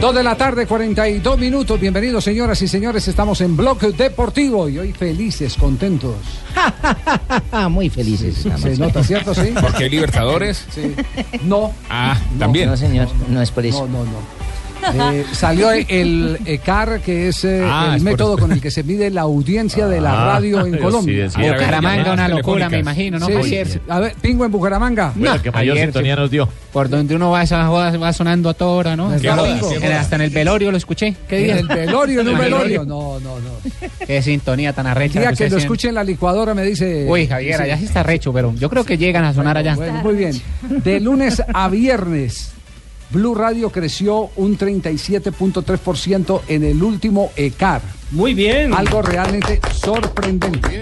Dos de la tarde, 42 minutos. Bienvenidos, señoras y señores. Estamos en Bloque Deportivo y hoy felices, contentos. Muy felices. estamos. Se nota, ¿cierto? Sí. Porque hay Libertadores. Sí. No. Ah, también. No, señor, no es por eso. No, no, no. Eh, salió el ECAR, que es eh, Ah, el es método con el que se mide la audiencia de la radio en Colombia. sí, sí. Bucaramanga, una locura, me imagino, ¿no, Sí, sí. A ver, Pingo en Bucaramanga. No, que mayor ayer, sintonía nos dio. Por donde uno va, esa joda va sonando a toda hora, ¿no? ¿Qué Hasta- joda? en- ¿Qué joda? hasta en el velorio lo escuché. ¿Qué En día? el velorio, en un el velorio. No, no, no. Qué sintonía tan El arrecha. día que lo siente. escuche en la licuadora me dice. Uy, Javier, allá sí está recho, pero yo creo que llegan a sonar allá. Bueno, muy bien. De lunes a viernes, Blue Radio creció un 37.3% en el último ECAR. Muy bien. Algo realmente sorprendente.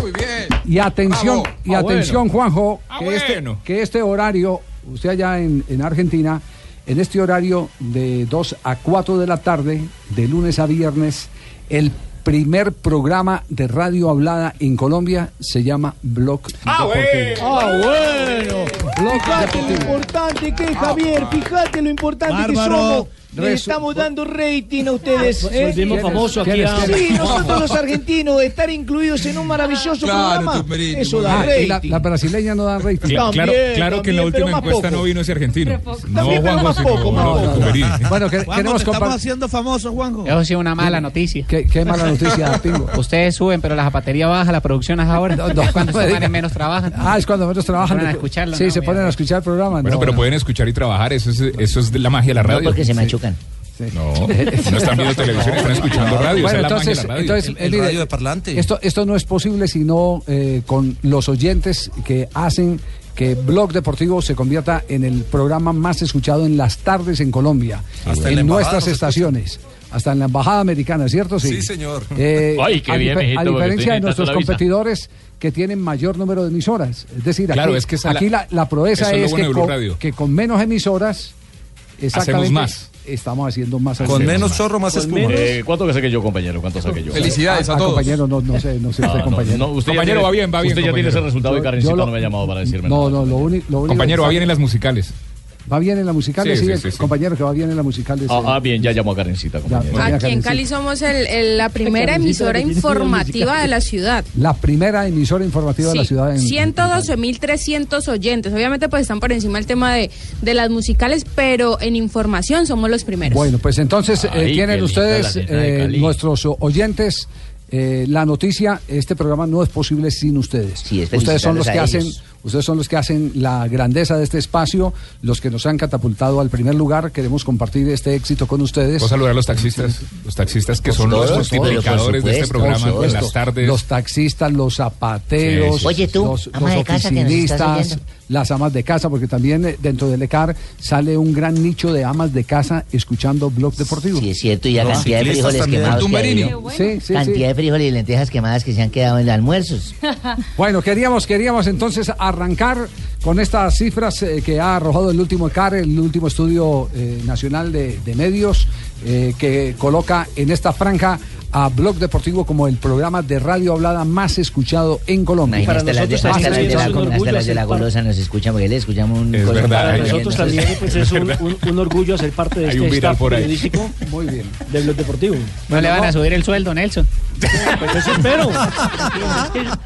Muy bien. Y atención, Bravo. y Ah, atención, bueno. Juanjo, Ah, que, este, que este horario, usted allá en, en Argentina, en este horario de 2 a 4 de la tarde, de lunes a viernes, el primer programa de radio hablada en Colombia se llama Blog Ah, Deportivo. bueno. Ah, bueno. Blog Fíjate lo importante que es, Javier. Fíjate lo importante que somos. Le estamos dando rating a ustedes. ¿eh? ¿Quién es? ¿Quién es? Sí, nosotros los argentinos, estar incluidos en un maravilloso programa, eso da Ah, y la, rating. la brasileña no da rating. Cla- claro, También, claro que en la última encuesta poco. no vino ese argentino. No, También, Juanjo, más poco, más no, poco. Cuperín. Bueno, que, queremos compartir. haciendo famosos, Juanjo. Eso sí una mala noticia. ¿Qué, qué mala noticia, Pingo. Ustedes suben, pero la zapatería baja, la producción es ahora. No, no, Es cuando no manes menos trabajan. Ah, es cuando menos trabajan. Se ponen a escucharlo, Sí, ¿no? se ponen a escuchar el programa. Bueno, No, pero no. pueden escuchar y trabajar. Eso es, eso es de la magia de la No radio. porque se No, no están viendo televisión, están escuchando radio. Bueno, la entonces, magia de la radio. entonces El- el mire, radio de parlante. Esto, esto no es posible sino eh, con los oyentes que hacen que Blog Deportivo se convierta en el programa más escuchado en las tardes en Colombia, Hasta en nuestras estaciones. Hasta en la embajada americana, ¿cierto? Sí, señor. Eh, Ay, qué a, bien, dife- mijito, a porque diferencia de nuestros competidores que tienen mayor número de emisoras. Es decir, Claro, aquí, es que aquí la, la proeza es lo es bueno que con, Radio. que con menos emisoras exactamente, más. Estamos haciendo más. Con menos chorro, más espuma. Eh, ¿Cuánto que saqué yo, compañero? ¿Cuánto saqué yo? Felicidades Ah, a todos. compañero, no, no sé, no sé Ah, usted, no, compañero. no, usted ya Compañero, tiene- va bien, va bien, Usted ya tiene ese compañero. resultado y Yo- yo lo- no me ha llamado para decirme No, nada. no, lo, único. Compañero, va bien en las musicales. Va bien en la musical, Sí, sí, sí, el sí, sí. compañero que va bien en la musical. Ah, ah, bien, ya llamó a Karencita, ya, compañero. Aquí en. Cali somos el- el- la primera emisora informativa de la ciudad. La primera emisora informativa de la ciudad. En, 112.300 oyentes. Obviamente pues están por encima el tema de, de las musicales, pero en información somos los primeros. Bueno, pues entonces eh, Ay, tienen ustedes, eh, nuestros oyentes, eh, la noticia, este programa no es posible sin ustedes. Sí, es ustedes son los que hacen. Ustedes son los que hacen la grandeza de este espacio, los que nos han catapultado al primer lugar. Queremos compartir este éxito con ustedes. Puedo saludar a los taxistas. Los taxistas que son los todos, multiplicadores de este programa en las tardes. Los taxistas, los zapateros, Sí, sí, Oye, tú, los, ama los de casa que nos estás oficinistas. Las amas de casa, porque también eh, dentro del ECAR sale un gran nicho de amas de casa escuchando Blog Deportivo. Sí, es cierto, y la cantidad de frijoles quemados que. Sí, sí, Cantidad sí. de frijoles y lentejas quemadas que se han quedado en los almuerzos. Bueno, queríamos, queríamos entonces arrancar con estas cifras eh, que ha arrojado el último ECAR, el último estudio eh, nacional de, de medios, eh, que coloca en esta franja a Blog Deportivo como el programa de radio hablada más escuchado en Colombia. Hasta las de, nosotros las de la, hasta las de la golosa nos escuchan porque le escuchamos un Es verdad, para. Nosotros también pues, es un, un- un orgullo ser parte de Hay este un viral staff por ahí. periodístico Muy bien. del Blog Deportivo. No le van a subir el sueldo, Nelson. Pues eso espero.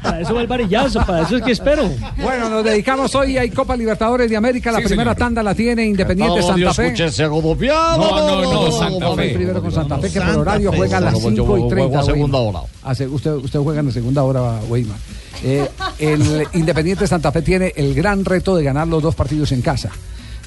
Para eso va el varillazo, para eso es que espero. Bueno, nos dedicamos hoy a Copa Libertadores de América. La Sí, primera señor. tanda la tiene Independiente Santa Fe. No, no, no, Santa Vamos Fe. primero con Santa Fe, que por horario juega a las Yo 5 y 30. juego a segunda hora. Ah, usted, usted juega en la segunda hora, Weimar. Eh, el Independiente Santa Fe tiene el gran reto de ganar los dos partidos en casa.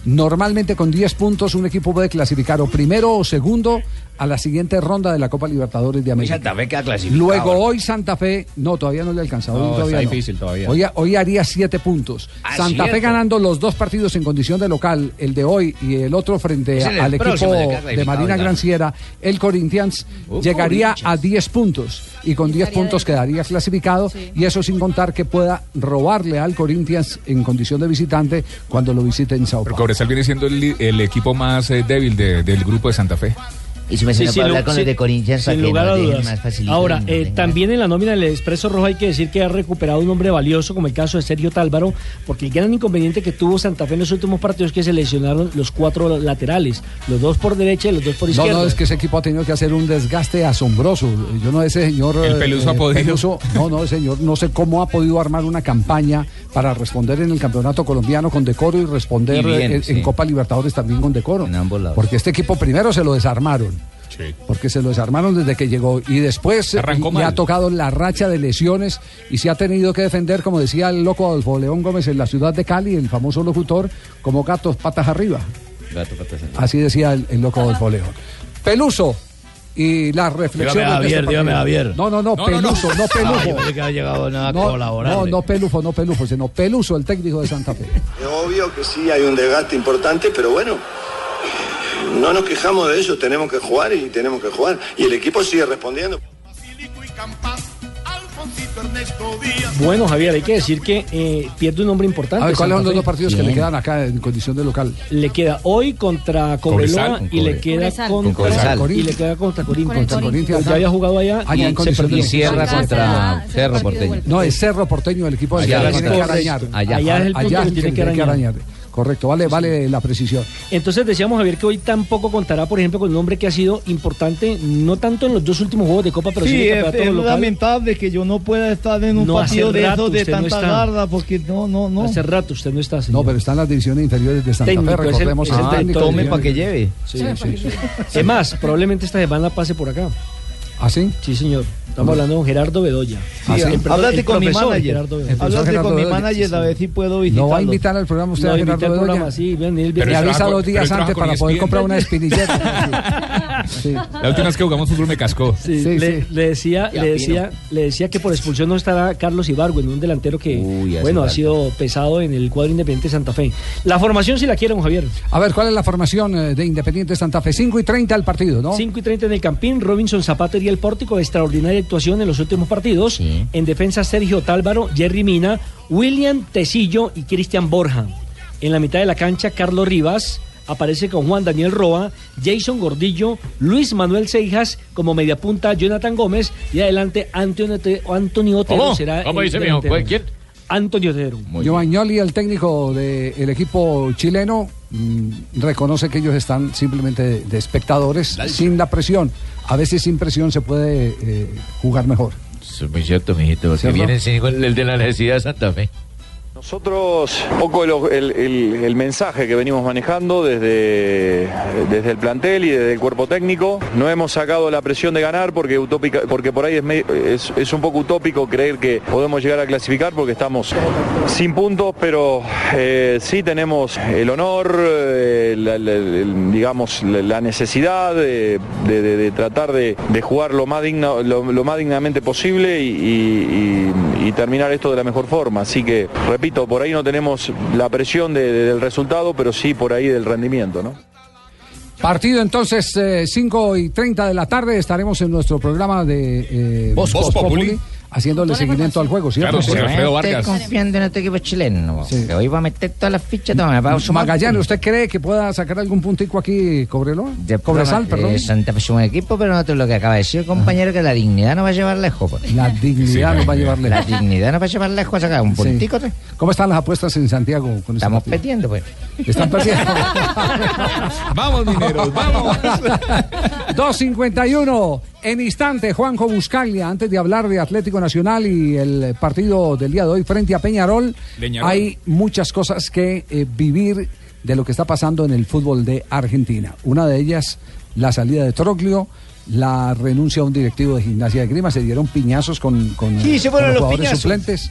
Normalmente con 10 puntos un equipo puede clasificar o primero o segundo a la siguiente ronda de la Copa Libertadores de América. Santa Fe queda clasificado. Luego hoy Santa Fe, no, todavía no le alcanza. Hoy No, todavía está no. difícil todavía. Hoy, hoy haría siete puntos. Ah, Santa Fe ganando los dos partidos en condición de local, el de hoy y el otro frente el al equipo de Marina. Granciera, el Corinthians Uh, llegaría a Corinthians. 10 puntos y con 10 Estaría puntos de- quedaría clasificado Sí. y eso sin contar que pueda robarle al Corinthians en condición de visitante cuando lo visite en Sao Pero Paulo. Cobresal viene siendo el, equipo más eh, débil de- del grupo de Santa Fe. Y si me Sí, no puedo hablar con sin- los de Corinthians para que lugar dejen dudas. más facilito. Ahora, eh, también en la nómina del Expreso Rojo hay que decir que ha recuperado un hombre valioso, como el caso de Sergio Tálvaro, porque el gran inconveniente que tuvo Santa Fe en los últimos partidos es que se lesionaron los cuatro laterales, los dos por derecha y los dos por No, izquierda. no, es que ese equipo ha tenido que hacer un desgaste asombroso. Yo no, ese señor. El eh, Peluso ha eh, podido. Peluso, no, no, ese señor, no sé cómo ha podido armar una campaña para responder en el campeonato colombiano con decoro y responder Y bien, en, sí. en Copa Libertadores también con decoro. En ambos lados. Porque este equipo primero se lo desarmaron. Sí. Porque se lo desarmaron desde que llegó y después Arrancó le ha tocado la racha de lesiones y se ha tenido que defender, como decía el loco Adolfo León Gómez en la ciudad de Cali, el famoso locutor, como gatos patas arriba. Así decía el, el loco Adolfo León. Peluso y las reflexiones. Dígame, Javier, este dígame. Javier. No, no, no, No, no, no. Peluso, no. Ay, que había llegado nada a no, colaborar. no, no Pelufo, no Pelufo, sino Peluso, el técnico de Santa Fe. Es obvio que sí hay un desgaste importante, pero bueno, no nos quejamos de eso, tenemos que jugar y tenemos que jugar. Y el equipo sigue respondiendo. Bueno, Javier, hay que decir que eh, pierde un hombre importante. A ver, ¿cuáles son los dos partidos que Bien. le quedan acá en condición de local? Le queda hoy contra Cobreloa Cobresal, y le queda contra, Con Cobresal. y le queda contra Corín. Contra Corinthians. Ya había jugado allá Allá en y se condición perdió. de Y cierra contra Cerro de Porteño. No, es Cerro Porteño, el equipo del Allá que que. Allá. Allá es el punto que que que tiene que arañar. Correcto, vale, vale la precisión. Entonces decíamos Javier que hoy tampoco contará, por ejemplo, con un hombre que ha sido importante, no tanto en los dos últimos juegos de Copa, pero sí, Sí, en el es, campeonato es local. lamentable que yo no pueda estar en un No, partido de rato esos de no tanta garda, porque no, no, no. Hace rato usted no está, señor. No, pero están las divisiones inferiores de Santa Técnico, Fe, es el- recordemos. es el técnico. Tome para que lleve. Sí, sí, sí. Es más, probablemente esta semana pase por acá. ¿Ah, sí? Sí, señor. Estamos hablando con Gerardo Bedoya. Ah, sí. El- perdón, Háblate el con mi manager. Háblate con mi manager a ver si puedo ¿No visitarlo. va a invitar al programa usted Lo a Gerardo al Bedoya? programa, sí, ven, él Pero Me avisa dos días antes para poder comprar una espinilleta. Sí. Sí. La última vez que jugamos fútbol me cascó. Sí, Sí, le, sí. le decía, le decía, le decía que por expulsión no estará Carlos Ibargüen, un delantero que Uy, bueno ha sido pesado en el cuadro Independiente de Santa Fe. La formación si la quieren, Javier. A ver, ¿cuál es la formación eh, de Independiente Santa Fe? 5 y 30 al partido, ¿no? 5 y 30 en el Campín, Robinson Zapata y el Pórtico, extraordinaria actuación en los últimos partidos. Sí. En defensa Sergio Tálvaro, Jerry Mina, William Tecillo y Cristian Borja. En la mitad de la cancha, Carlos Rivas. Aparece con Juan Daniel Roa, Jason Gordillo, Luis Manuel Seijas como mediapunta, Jonathan Gómez y adelante Antonio, Te- Antonio Otero ¿Cómo? será ¿Cómo el dice mi hijo? delantero. ¿Quién? Antonio Otero. Giovagnoli, el técnico del equipo chileno, mm, reconoce que ellos están simplemente de, de espectadores, sin la presión. A veces sin presión se puede eh, jugar mejor. Eso es muy cierto, mijito, porque ¿Cierto? viene sin el, el de la necesidad de Santa Fe. Nosotros, un poco el, el- mensaje que venimos manejando desde, desde el plantel y desde el cuerpo técnico, no hemos sacado la presión de ganar porque, utópica, porque por ahí es, es- es un poco utópico creer que podemos llegar a clasificar porque estamos sin puntos, pero eh, sí tenemos el honor, eh, la- digamos, la, necesidad de, de- de- de tratar de, jugar lo más, digno, lo, lo más dignamente posible y- y terminar esto de la mejor forma. Así que, repito, por ahí no tenemos la presión de- de- del resultado, pero sí por ahí del rendimiento, ¿no? Partido entonces, 5 y 30 de la tarde, estaremos en nuestro programa de eh, Voz Populi. Haciéndole seguimiento al juego, ¿cierto? Claro, Sí. Alfredo Estoy Vargas. confiando en este equipo chileno. Sí. Que hoy va a meter todas las fichas. toma, va a sumar Magallanes. ¿usted cree que pueda sacar algún puntico aquí, Cobreloa? De Cobresal, pronto, perdón. eh, Santa Fe es un equipo, pero nosotros lo que acaba de decir, compañero, que la dignidad nos va a llevar lejos. pues. La dignidad nos va a llevar La lejos. dignidad nos va a llevar lejos a sacar un Sí. puntico. ¿sí? ¿Cómo están las apuestas en Santiago? Con Estamos partido? perdiendo, pues. Están perdiendo. Vamos, mineros, vamos. 2.51. En instante, Juanjo Buscaglia, antes de hablar de Atlético Nacional y el partido del día de hoy frente a Peñarol, Peñarol. hay muchas cosas que eh, vivir de lo que está pasando en el fútbol de Argentina. Una de ellas, la salida de Troglio, la renuncia a un directivo de gimnasia de Grima, se dieron piñazos con, con, Sí, se con fueron los jugadores piñazos. suplentes.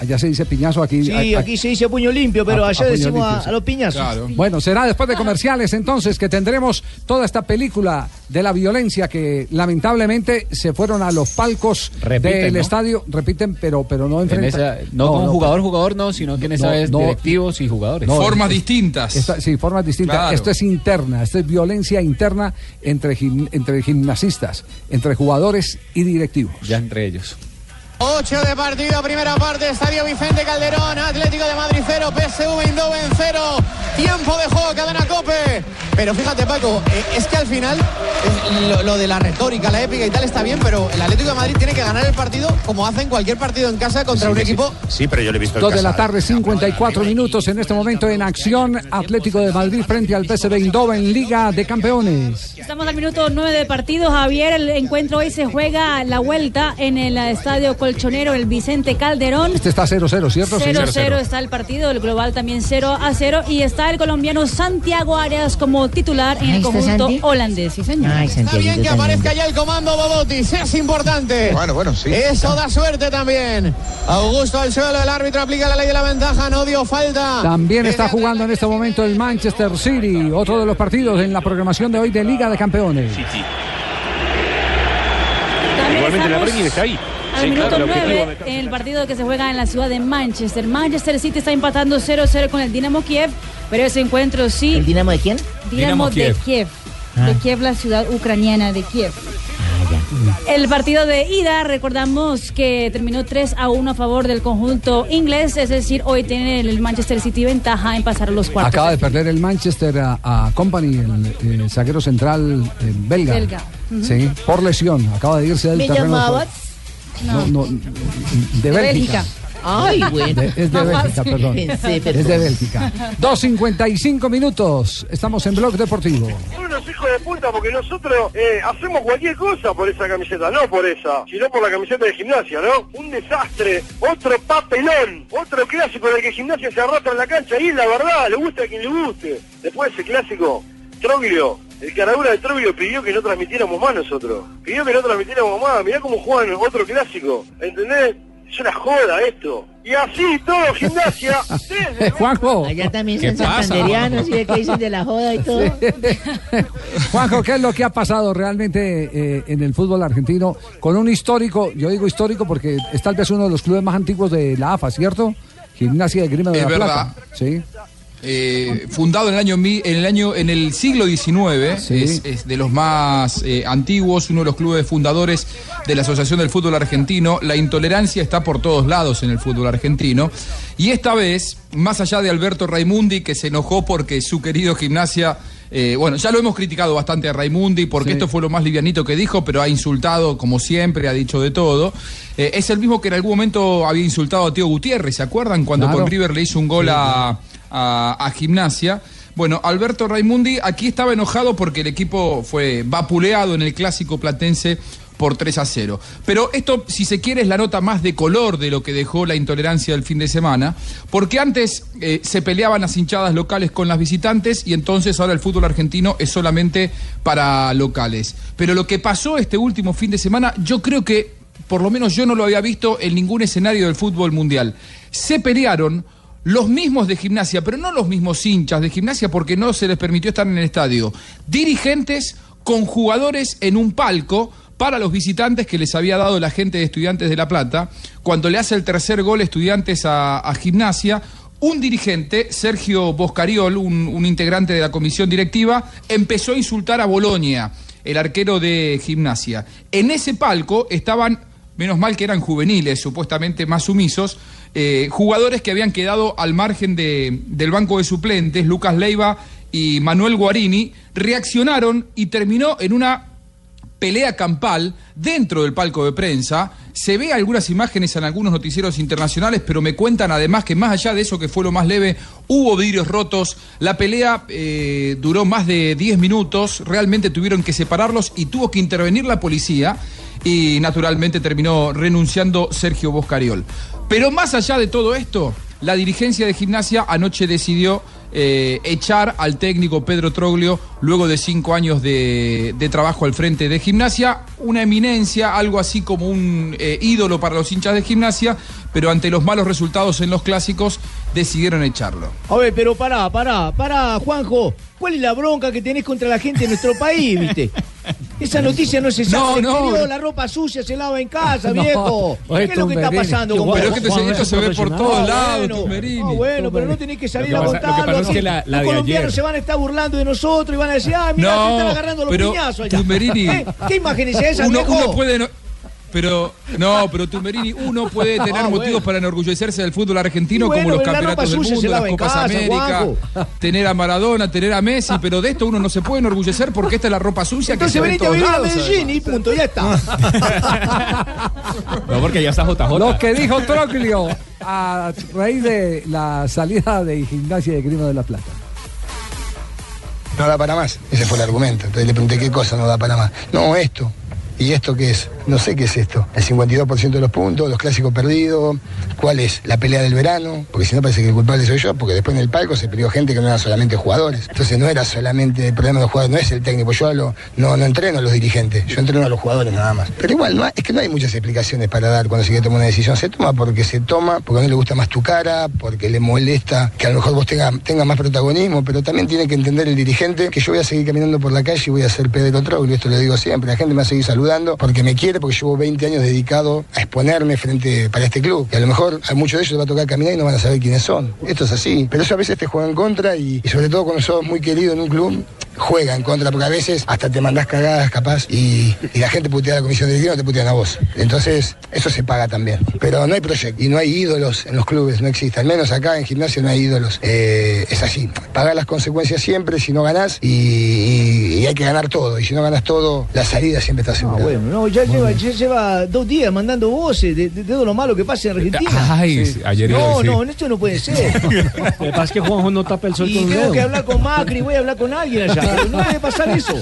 Allá se dice piñazo, aquí. Sí, aquí se dice puño limpio, pero a- a allá decimos limpio, a, sí. a los piñazos. Bueno, será después de comerciales entonces que tendremos toda esta película de la violencia que lamentablemente se fueron a los palcos Repiten, del ¿no? estadio, repiten, pero, pero no En enfrentan. esa- no, con jugador, jugador no, sino que en esa no, vez no. directivos y jugadores. No, Formas es- distintas. esta- sí, formas distintas. Claro. Esto es interna, esto es violencia interna entre, gim- entre gimnasistas, entre jugadores y directivos. Ya entre ellos. 8 de partido, primera parte, Estadio Vicente Calderón, Atlético de Madrid 0, PSV Eindhoven 0, tiempo de juego, cadena cope. Pero fíjate Paco, eh, es que al final eh, lo, lo de la retórica, la épica y tal está bien, pero el Atlético de Madrid tiene que ganar el partido como hacen cualquier partido en casa contra un equipo. Sí, pero yo le he visto el Dos de la tarde, 54 minutos en este momento en acción. Atlético de Madrid frente al PSV Eindhoven, Liga de Campeones. Estamos al minuto 9 de partido, Javier. El encuentro hoy se juega la vuelta en el estadio colchonero, el Vicente Calderón. Este está 0-0, ¿cierto? Sí. 0-0 está el partido, el global también 0 a 0 y está el colombiano Santiago Arias como titular en el conjunto Santi. holandés, sí señor. Está bien que aparezca ya el comando Bobotis, es importante. Bueno, bueno, sí. Eso da suerte también. Augusto al suelo, el árbitro aplica la ley de la ventaja, no dio falta. También está jugando en este momento el Manchester City, otro de los partidos en la programación de hoy de Liga de Campeones. Igualmente la Premier está ahí. Al Sí, minuto claro, el objetivo 9 en el partido que se juega en la ciudad de Manchester. Manchester City está empatando 0-0 con el Dinamo Kiev, pero ese encuentro sí. ¿El Dinamo de quién? Dinamo, Dinamo de Kiev. Ah. De Kiev, la ciudad ucraniana de Kiev. El partido de ida, recordamos que terminó 3 a 1 a favor del conjunto inglés, es decir, hoy tiene el Manchester City ventaja en pasar a los cuartos. Acaba de perder el Manchester a, a Company, el, el zaguero central eh, belga. Belga. Sí, por lesión. Acaba de irse del ¿Me terreno. de llamabas? No, no, de, De Bélgica. Bélgica. Ay, bueno. De- es de Bélgica, perdón. Pensé, Es perdón. de Bélgica. 2.55 minutos. Estamos en Blog Deportivo. Son unos hijos de puta porque nosotros eh, hacemos cualquier cosa por esa camiseta, no por esa, sino por la camiseta de gimnasia, ¿no? Un desastre, otro papelón, otro clásico en el que gimnasia se arrastra en la cancha y es la verdad, le gusta a quien le guste. Después ese clásico, Troglio, el caradura de Troglio pidió que no transmitiéramos más nosotros, pidió que no transmitiéramos más, mirá cómo juegan otro clásico, ¿entendés? Es una joda esto. Y así todo gimnasia, desde Juanjo. Allá también ¿Qué son santanderianos y de que dicen de la joda y todo. Juanjo, ¿qué es lo que ha pasado realmente eh, en el fútbol argentino con un histórico, yo digo histórico porque es tal vez uno de los clubes más antiguos de la AFA, ¿cierto? Gimnasia de Grima de Es la verdad. Plata. Sí. Eh, fundado en el año en el año en el siglo XIX es, es de los más eh, antiguos uno de los clubes fundadores de la Asociación del Fútbol Argentino la intolerancia está por todos lados en el fútbol argentino y esta vez más allá de Alberto Raimundi que se enojó porque su querido gimnasia eh, bueno, ya lo hemos criticado bastante a Raimundi porque esto fue lo más livianito que dijo, pero ha insultado como siempre, ha dicho de todo. Es el mismo que en algún momento había insultado a Tío Gutiérrez, ¿se acuerdan? Cuando Claro. con River le hizo un gol a, a- Gimnasia. Bueno, Alberto Raimundi aquí estaba enojado porque el equipo fue vapuleado en el clásico platense por 3 a 0. Pero esto, si se quiere, es la nota más de color de lo que dejó la intolerancia del fin de semana, porque antes eh, se peleaban las hinchadas locales con las visitantes y entonces ahora el fútbol argentino es solamente para locales. Pero lo que pasó este último fin de semana, yo creo que, por lo menos yo no lo había visto en ningún escenario del fútbol mundial. Se pelearon los mismos de gimnasia, pero no los mismos hinchas de gimnasia porque no se les permitió estar en el estadio. Dirigentes con jugadores en un palco para los visitantes que les había dado la gente de Estudiantes de La Plata. Cuando le hace el tercer gol Estudiantes a, a Gimnasia, un dirigente, Sergio Boscariol, un, un integrante de la comisión directiva, empezó a insultar a Bolonia, el arquero de Gimnasia. En ese palco estaban menos mal que eran juveniles, supuestamente más sumisos, eh, jugadores que habían quedado al margen de- del banco de suplentes, Lucas Leiva y Manuel Guarini, reaccionaron y terminó en una pelea campal dentro del palco de prensa. Se ve algunas imágenes en algunos noticieros internacionales, pero me cuentan además que más allá de eso que fue lo más leve, hubo vidrios rotos. La pelea eh, duró más de 10 minutos, realmente tuvieron que separarlos y tuvo que intervenir la policía y naturalmente terminó renunciando Sergio Boscariol. Pero más allá de todo esto, la dirigencia de gimnasia anoche decidió eh, echar al técnico Pedro Troglio luego de cinco años de, de trabajo al frente de gimnasia. Una eminencia, algo así como un eh, ídolo para los hinchas de gimnasia, pero ante los malos resultados en los clásicos decidieron echarlo. A ver, pero pará, pará, pará, Juanjo. ¿Cuál es la bronca que tenés contra la gente de nuestro país, viste? Esa noticia no se sabe. No, Se no. La ropa sucia se lava en casa, No. viejo. Oye, ¿Qué es lo que está pasando con Pero es que te- esto se ve por todos Ah, lados, bueno, Tumberini. ah, bueno, pero no tenés que salir a Los colombianos se van a estar burlando de nosotros y van a decir, ah, mira, te están agarrando los piñazos allá. Tumberini. ¿Eh? ¿Qué imagen es esa, uno, puede pero no, pero Tumberini, uno puede tener Ah, motivos bueno. para enorgullecerse del fútbol argentino bueno, como los campeonatos del mundo, las Copas casa, América, tener a Maradona, tener a Messi, pero de esto uno no se puede enorgullecer porque esta es la ropa sucia Entonces que se ve en a. Medellín y punto, ya está. No, porque ya está JJ. Lo que dijo Troglio a raíz de la salida de gimnasia de Grima de la Plata. No da para más. Ese fue el argumento. Entonces le pregunté qué cosa no da para más. No, esto. ¿Y esto qué es? No sé qué es esto. El 52% de los puntos, los clásicos perdidos, cuál es la pelea del verano, porque si no parece que el culpable soy yo, porque después en el palco se perdió gente que no eran solamente jugadores. Entonces no era solamente el problema de los jugadores, no es el técnico. Yo hablo, no, no entreno a los dirigentes, yo entreno a los jugadores nada más. Pero igual, no es que no hay muchas explicaciones para dar cuando se quiere tomar una decisión. Se toma porque se toma, porque no le gusta más tu cara, porque le molesta que a lo mejor vos tengas tenga más protagonismo, pero también tiene que entender el dirigente que yo voy a seguir caminando por la calle y voy a ser Pedro Troglio, esto lo digo siempre, la gente me va a seguir saludando porque me quiere, porque llevo 20 años dedicado a exponerme frente para este club. Y a lo mejor a muchos de ellos les va a tocar caminar y no van a saber quiénes son. Esto es así. Pero eso a veces te juega en contra y, y sobre todo cuando sos muy querido en un club, juega en contra, porque a veces hasta te mandás cagadas capaz y, y la gente putea a la comisión directiva, no te putean a vos. Entonces, eso se paga también. Pero no hay proyecto y no hay ídolos en los clubes, no existe. Al menos acá en gimnasio no hay ídolos. Eh, es así. Pagar las consecuencias siempre si no ganás y, y- y hay que ganar todo. Y si no ganas todo, la salida siempre está asegurada. Bueno, no, ya lleva, ya lleva dos días mandando voces de, de- de todo lo malo que pasa en Argentina. Ay, sí, ayer No, no, esto no puede ser. Lo que pasa es que Juanjo no tapa el sol Y con tengo que hablar con Macri, voy a hablar con alguien allá. Pero no puede pasar eso.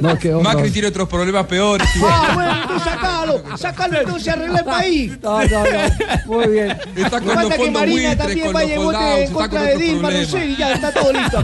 No, qué. Macri tiene otros problemas peores. Ah, bueno, entonces sacalo, sacalo entonces arregla el país. No, no, no. Muy bien. Está con los que Marina también vaya en está contra con de Dilma, no sé, y ya está todo listo.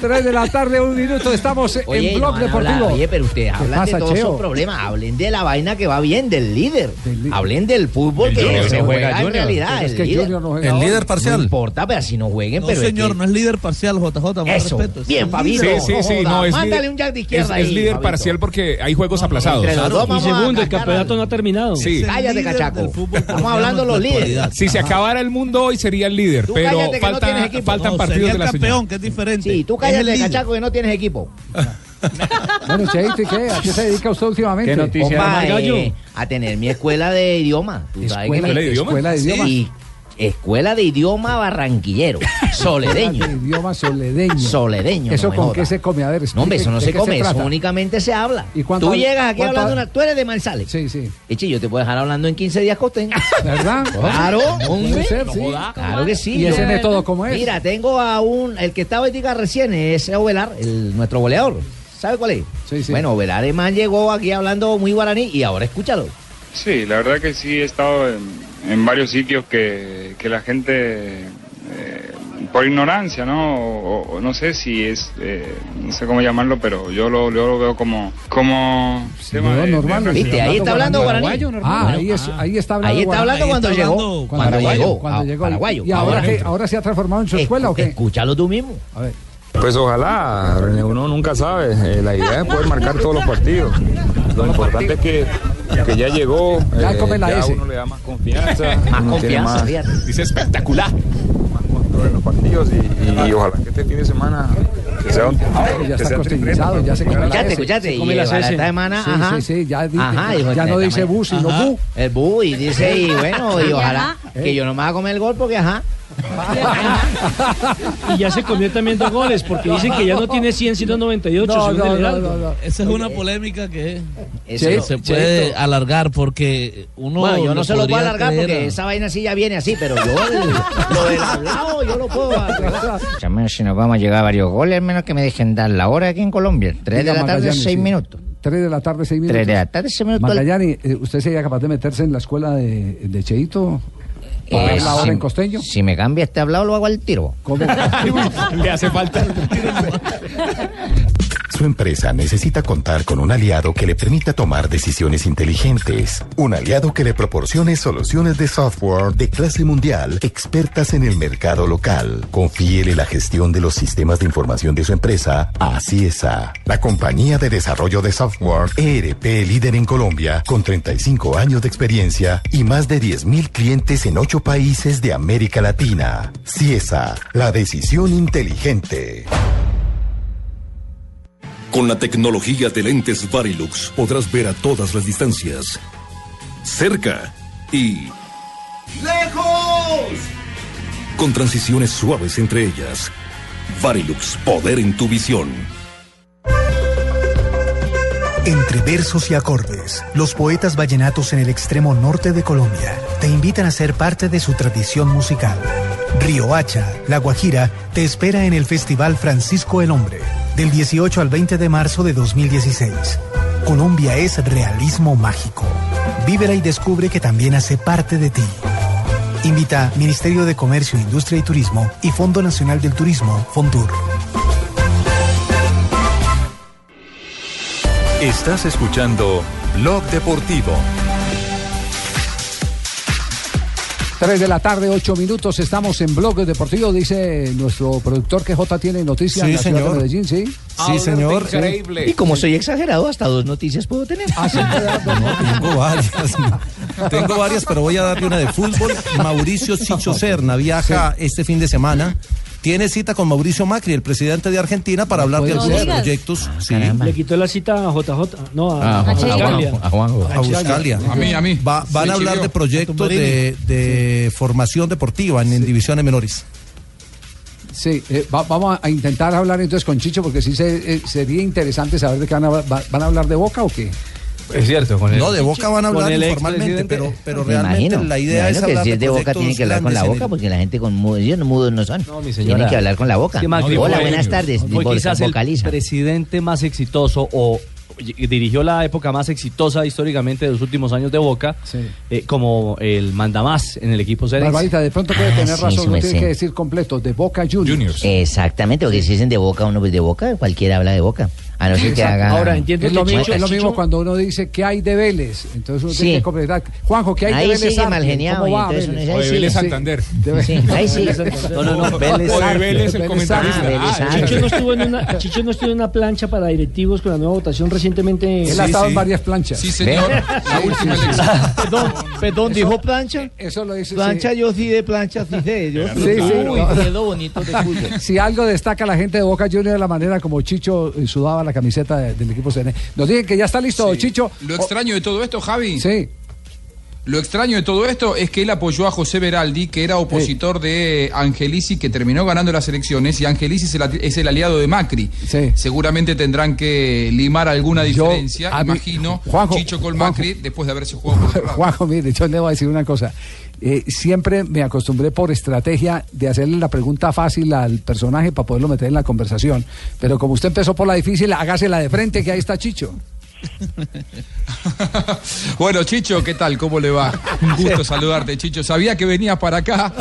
Tres de la tarde, un minuto. Estamos Oye, en Blog no hablar, Deportivo. oye, pero ustedes ¿Qué hablan pasa, de todos esos problemas. Hablen de la vaina que va bien, del líder. Hablen del fútbol El que se no juega, juega, en realidad. Es el que líder. Junior no juega El líder parcial. No importa, pero así no No, pero es señor, que- no es líder parcial, JJ. más Eso. respeto. Es Bien, el Fabito. líder. Sí, sí, sí, joda, no, es mándale líder- un jack de izquierda es, líder Fabito. parcial porque hay juegos aplazados. dos Y segundo, el campeonato no ha terminado. Sí. Cállate, cachaco. Estamos hablando en los líderes. Si se acabara el mundo hoy sería el líder, Tú pero falta- faltan partidos de el la campeón, que es diferente. Sí, tú cállate, cachaco, que no tienes equipo. Bueno, Cheito, ¿y qué? ¿A qué se dedica usted últimamente? ¿Qué noticia? Gallo. eh, a tener mi escuela de idioma. ¿Tú sabes que Escuela, mi- de idioma? escuela de idioma. Sí, escuela de idioma barranquillero, soledeño. De idioma soledeño. Soledeño. ¿Eso no con joda. qué se come? A ver, No, hombre, eso no se come, eso únicamente se habla. ¿Y cuánto- Tú llegas aquí hablando una... Tú eres de Manizales. Sí, sí. Eche, yo te puedo dejar hablando en 15 días costeño. ¿Verdad? Claro, Puede hombre. ser, sí. Claro que sí. ¿Y ese Yo- método cómo es? Mira, tengo a un... El que estaba ahorita recién es Ovelar, el, nuestro goleador. ¿Sabe cuál es? Sí, sí. Bueno, Ovelar además llegó aquí hablando muy guaraní y ahora escúchalo. Sí, la verdad que sí he estado en, en varios sitios que, que la gente, eh, por ignorancia, ¿no? O, o no sé si es, eh, no sé cómo llamarlo, pero yo lo, yo lo veo como, como tema de- de normal, relación. ¿Viste? Ahí está hablando guaraní. Ah, ahí, es, ahí está hablando Ahí está guaraní. hablando cuando está llegó. hablando Cuando paraguayo, llegó. cuando ah, llegó. Paraguayo. ¿Y ahora, Ahora- qué? ¿Ahora se ha transformado en su escuela o qué? Escúchalo tú mismo. A ver. Pues ojalá, René, uno nunca sabe. Eh, la idea es poder marcar todos los partidos. Lo importante es que, que ya llegó, Ya eh, come la ya S. uno le da más confianza, Más confianza, más, fíjate. Dice espectacular. más control en los partidos y, y ojalá que este fin de semana que sea un Ya que está costilizado, ya se come la S. escuchate. Se come y esta semana, Sí, ajá. sí, sí, ya ya no dice bu, sino bu. El bu, y dice, y bueno, y Y ojalá que yo no me haga comer el gol porque ajá. Y ya se comió también dos goles, porque dicen que ya no tiene 100, sino 98, No, según no, el no, Heraldo. no, no. Esa es una polémica que no. se puede Cheito. alargar porque uno. Bueno, yo no se lo puedo alargar creer porque esa vaina sí ya viene así, pero yo el- lo del hablado yo lo puedo. Chame, si nos vamos a llegar a varios goles, menos que me dejen dar la hora aquí en Colombia. Tres de Diga la tarde, Magallanes, seis sí. minutos. Tres de la tarde, seis minutos. Tres de la tarde, seis minutos. Magallani, eh, ¿usted sería capaz de meterse en la escuela de, de Cheito? ¿Para Eh, verla ahora si- en costeño? Si me cambia este hablado, lo hago al tiro. Le hace falta. Su empresa necesita contar con un aliado que le permita tomar decisiones inteligentes. Un aliado que le proporcione soluciones de software de clase mundial, expertas en el mercado local. Confíele la gestión de los sistemas de información de su empresa a CIESA, la compañía de desarrollo de software ERP líder en Colombia, con 35 años de experiencia y más de 10.000 clientes en 8 países de América Latina. CIESA, la decisión inteligente. Con la tecnología de lentes Varilux podrás ver a todas las distancias, cerca y ¡Lejos! con transiciones suaves entre ellas. Varilux, poder en tu visión. Entre versos y acordes, los poetas vallenatos en el extremo norte de Colombia te invitan a ser parte de su tradición musical. Río Hacha, La Guajira, te espera en el Festival Francisco el Hombre, del 18 al 20 de marzo de 2016. Colombia es realismo mágico. Vívela y descubre que también hace parte de ti. Invita Ministerio de Comercio, Industria y Turismo y Fondo Nacional del Turismo, Fontur. Estás escuchando Blog Deportivo. 3 de la tarde, 8 minutos, estamos en Blog Deportivo, dice nuestro productor que J tiene noticias Sí, en la ciudad señor. de Medellín, ¿sí? Sí, señor. Y como soy exagerado, hasta dos noticias puedo tener. Ah, Tengo varias. Tengo varias, pero voy a darle una de fútbol. Mauricio Chicho Serna viaja este fin de semana. Tiene cita con Mauricio Macri, el presidente de Argentina, para hablar de algunos proyectos. Sí. Le quitó la cita a JJ. No, a, Ah, a a Buscalia. A Juanjo. A Buscalia. A mí, a mí. Va- van Sí, a hablar de proyectos de, formación deportiva en, en divisiones menores. Sí, eh, va- vamos a intentar hablar entonces con Chicho porque sí se- eh, sería interesante saber de qué van a, va- van a hablar de Boca o qué. Es cierto, con el- No, de Boca van a hablar el informalmente, pero, pero Me realmente imagino, la me idea es imagino que hablar si es de Boca proyectos tiene que hablar con la boca el- porque la gente con mudos, ellos no mudos no son. mi Tienen señora. que hablar con la boca. Sí, Macri Hola, buenas tardes. Fue quizás el vocaliza. presidente más exitoso o dirigió la época más exitosa históricamente de los últimos años de Boca eh, como el mandamás en el equipo Cerex. Barbarita, de pronto puede Ah, tener sí, razón, sí no tiene sé. que decir completo, de Boca Juniors. Exactamente, porque si dicen de boca, uno pues de boca, cualquiera habla de boca. A no ser que haga. es lo, mismo, es lo mismo cuando uno dice que hay de Vélez. Entonces uno Sí. tiene que completar. Juanjo, ¿qué hay Ahí de Vélez? sigue mal geniado, ¿Cómo y va Vélez? de Vélez sí. Santander. De- Sí, ahí sí. No, no, no, Vélez O de Arque. Vélez el comentarista. Ah, Ah, Chicho no, estuvo en una, Chicho no estuvo en una plancha para directivos con la nueva votación recientemente. Él ha estado en varias planchas. Sí, señor. La última elección. Perdón, perdón, dijo plancha. Eso lo dice. Plancha, yo sí de plancha, sí sé. Yo Sí, sí, Uy, no. quedó bonito de fútbol. Si algo destaca la gente de Boca Juniors la manera como Chicho eh, sudaba la camiseta de- del equipo CN. Nos dicen que ya está listo, Chicho. Lo extraño de todo esto, Javi. Sí. Lo extraño de todo esto es que él apoyó a José Beraldi, que era opositor de Angelici, que terminó ganando las elecciones, y Angelici es el, es el aliado de Macri. Seguramente tendrán que limar alguna diferencia, mí- imagino, Juanjo, Chicho con Juanjo. Macri, después de haberse jugado por. Juanjo, mire, yo le voy a decir una cosa. Eh, siempre me acostumbré por estrategia de hacerle la pregunta fácil al personaje para poderlo meter en la conversación. Pero como usted empezó por la difícil, hágasela de frente, que ahí está Chicho. Bueno, Chicho, ¿qué tal? ¿Cómo le va? Un gusto saludarte, Chicho. Sabía que venías para acá.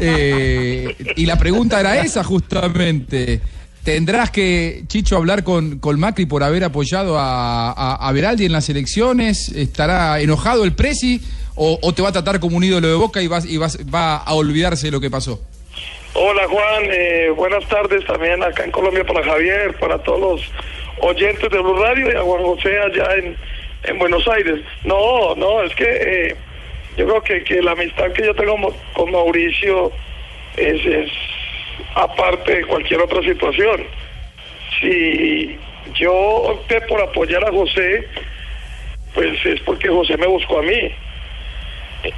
eh, y la pregunta era esa, justamente. ¿Tendrás que, Chicho, hablar con, con Macri por haber apoyado a, a, a Beraldi en las elecciones? ¿Estará enojado el Presi? O, te va a tratar como un ídolo de boca y, vas, y vas, va a olvidarse de lo que pasó? Hola Juan, eh, buenas tardes también acá en Colombia para Javier, para todos los oyentes de Blue Radio y a Juan José allá en, en Buenos Aires. No, no, es que eh, yo creo que, que la amistad que yo tengo con Mauricio es, es aparte de cualquier otra situación. Si yo opté por apoyar a José, pues es porque José me buscó a mí.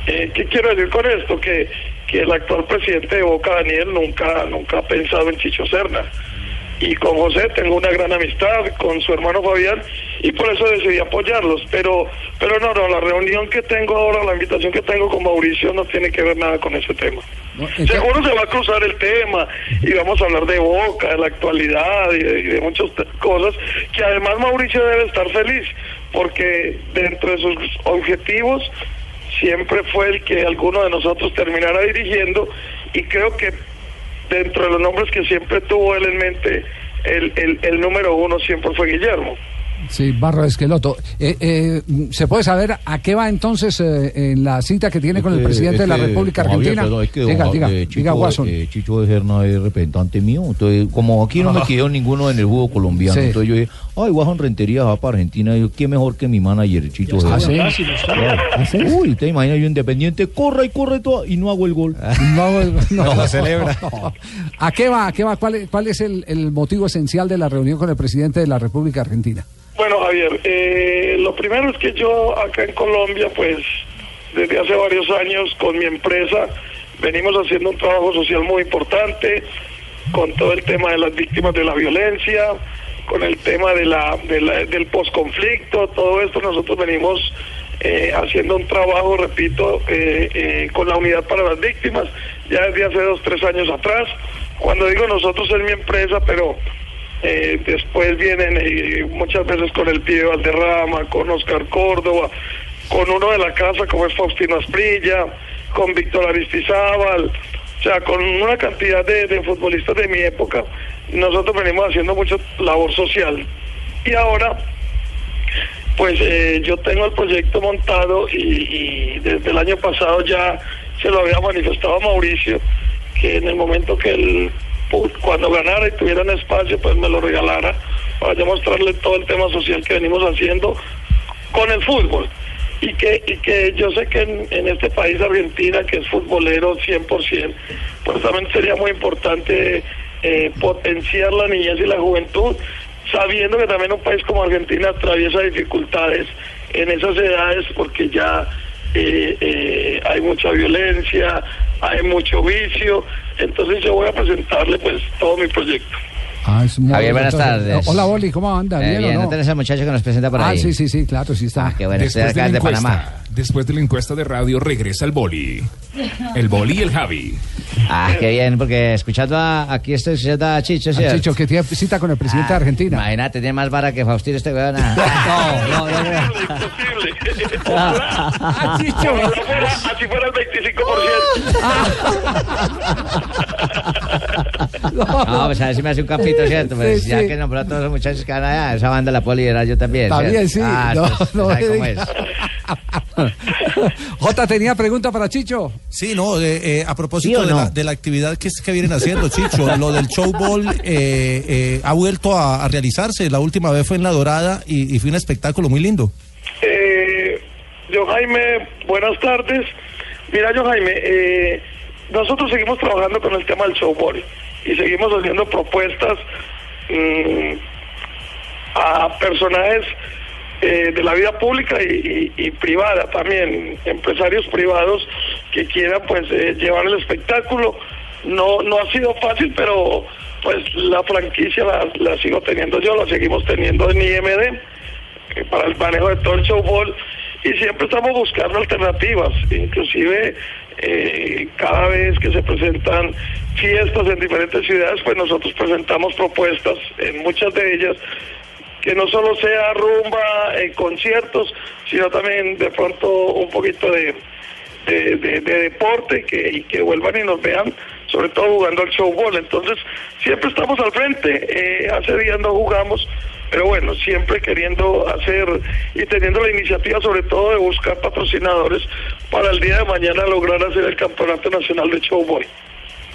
Eh, ¿Qué quiero decir con esto? Que, que el actual presidente de Boca, Daniel, nunca, nunca ha pensado en Chicho Serna. Y con José tengo una gran amistad, con su hermano Fabián, y por eso decidí apoyarlos. Pero, pero no, no, la reunión que tengo ahora, la invitación que tengo con Mauricio no tiene que ver nada con ese tema. Seguro se va a cruzar el tema y vamos a hablar de Boca, de la actualidad y de, y de muchas cosas que además Mauricio debe estar feliz porque dentro de sus objetivos siempre fue el que alguno de nosotros terminara dirigiendo y creo que dentro de los nombres que siempre tuvo él en mente, el, el, el número uno siempre fue Guillermo. Sí, Barro de Esqueloto. Eh, eh, ¿Se puede saber a qué va entonces eh, en la cita que tiene con el presidente de la República Javier, Argentina? perdón, es que diga, Ja- diga, eh, Chicho, diga, Watson. eh, Chicho de Serna es representante mío. Entonces, como aquí no me quedó ninguno en el juego colombiano, Sí. entonces yo dije, ay, Watson Rentería va para Argentina. Y yo, ¿qué mejor que mi manager, Chicho está. Serna? ¿Ah, sí? Claro. Uy, te imaginas yo independiente, corra y corre todo y no hago el gol. No, no, No, celebra. ¿A qué va? ¿A qué va? ¿Cuál, es- cuál es el, el motivo esencial de la reunión con el presidente de la República Argentina? Bueno, Javier, eh, lo primero es que yo acá en Colombia, pues desde hace varios años con mi empresa venimos haciendo un trabajo social muy importante con todo el tema de las víctimas de la violencia, con el tema de la, de del posconflicto, todo esto nosotros venimos eh, haciendo un trabajo, repito, eh, eh, con la unidad para las víctimas, ya desde hace dos, tres años atrás. Cuando digo nosotros es mi empresa, pero eh, después vienen eh, muchas veces con el pibe Valderrama, con Oscar Córdoba, con uno de la casa como es Faustino Asprilla, con Víctor Aristizábal, o sea, con una cantidad de, de futbolistas de mi época, nosotros venimos haciendo mucha labor social. Y ahora, pues eh, yo tengo el proyecto montado y, y desde el año pasado ya se lo había manifestado a Mauricio, que en el momento que él, cuando ganara y tuviera un espacio, pues me lo regalara para yo mostrarle todo el tema social que venimos haciendo con el fútbol. Y que, y que yo sé que en, en este país, Argentina, que es futbolero 100%, pues también sería muy importante eh, potenciar la niñez y la juventud, sabiendo que también un país como Argentina atraviesa dificultades en esas edades porque ya eh, eh, hay mucha violencia, hay mucho vicio, entonces yo voy a presentarle pues todo mi proyecto. Ah, es muy Javier, buenas entonces, tardes. Hola, Boli, ¿cómo anda? Eh, ¿Bien, bien, o ¿no no? tenés al muchacho que nos presenta por ah, ahí? sí, sí, sí, claro, sí está. qué bueno, estoy acá de Panamá. Después de la encuesta de radio, regresa el boli. El boli y el Javi. Ah, qué bien, porque escuchando a, aquí estoy escuchando a Chicho, A ¿cierto? Chicho, que tiene cita con el presidente de Argentina. Imagínate, tiene más vara que Faustino este weón. ah. No, no, no. Ah, Ojalá fuera- así fuera el 25%. No, pues a ver si me hace un campito, ¿cierto? Pues Sí, ya sí. que nombró a todos los muchachos que van allá, esa banda la puedo liderar yo también. También, ¿cierto? sí. Ah, No, pues, no ¿sabe me cómo es? Jota, ¿tenía pregunta para Chicho? Sí, no, eh, eh, a propósito ¿Sí o de, no? la, de la actividad que, es- que vienen haciendo, Chicho, lo del showball eh, eh, ha vuelto a, a realizarse. La última vez fue en La Dorada y, y fue un espectáculo muy lindo. Eh, yo Jaime, buenas tardes. Mira, yo Jaime, eh, nosotros seguimos trabajando con el tema del showball y seguimos haciendo propuestas mm, a personajes eh, de la vida pública y privada también, empresarios privados que quieran pues eh, llevar el espectáculo. No, no ha sido fácil, pero pues la franquicia la, la sigo teniendo yo, la seguimos teniendo en IMD eh, para el manejo de todo el showball y siempre estamos buscando alternativas, inclusive eh, cada vez que se presentan fiestas en diferentes ciudades, pues nosotros presentamos propuestas en muchas de ellas que no solo sea rumba, eh, conciertos, sino también de pronto un poquito de- de deporte que, y que vuelvan y nos vean, sobre todo jugando al showball. Entonces, siempre estamos al frente, eh, hace días no jugamos, pero bueno, siempre queriendo hacer y teniendo la iniciativa sobre todo de buscar patrocinadores para el día de mañana lograr hacer el Campeonato Nacional de Showboy.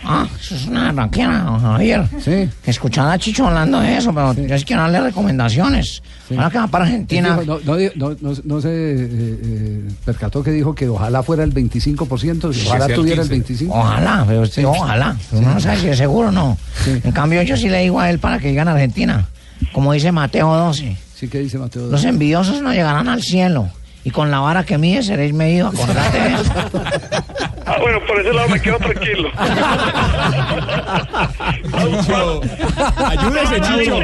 Ah, eso es una ranquera, don Javier. Sí. Escuchaba a Chicho hablando de eso, pero sí quiero darle recomendaciones. Ahora que va para Argentina. No, no, no, no- no se eh, eh, percató que dijo que ojalá fuera el 25%, que ojalá tuviera el 15. 25%. Ojalá, pero sí, ojalá. Uno no sabe si es seguro o no. En cambio, yo sí le digo a él para que digan Argentina. Como dice Mateo 12. Sí, que dice Mateo? Los envidiosos no llegarán al cielo. Y con la vara que mide seréis medidos. Acordate de eso. Ah, bueno, por ese lado me quedo tranquilo. Ayúdese, Chicho.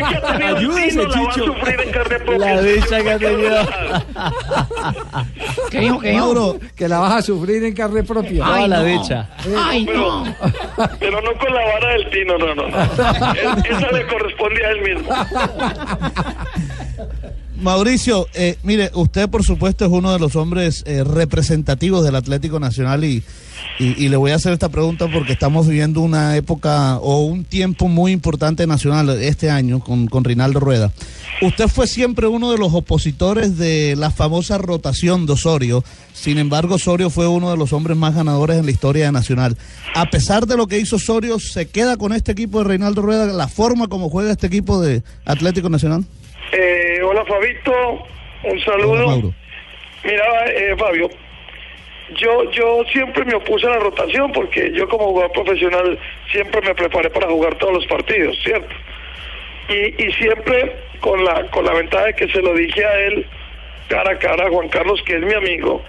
Ayúdese, La Chicho. carne propia. La dicha que ha tenido. ¿Qué dijo? ¿Qué dijo? Mauro, que la vas a sufrir en carne propia. Ay, no. Ay, pero, no. pero no con la vara del tino, no, no. no. Es- Esa le corresponde a él mismo. Mauricio, eh, mire, usted por supuesto es uno de los hombres eh, representativos del Atlético Nacional y, y, le voy a hacer esta pregunta porque estamos viviendo una época o un tiempo muy importante nacional este año con, con Rinaldo Rueda. Usted fue siempre uno de los opositores de la famosa rotación de Osorio, sin embargo Osorio fue uno de los hombres más ganadores en la historia de Nacional. A pesar de lo que hizo Osorio, ¿se queda con este equipo de Reinaldo Rueda, la forma como juega este equipo de Atlético Nacional? Eh, hola Fabito, un saludo. Mira, eh, Fabio, yo yo siempre me opuse a la rotación porque yo como jugador profesional siempre me preparé para jugar todos los partidos, ¿cierto? Y, y siempre con la con la ventaja de que se lo dije a él cara a cara a Juan Carlos, que es mi amigo,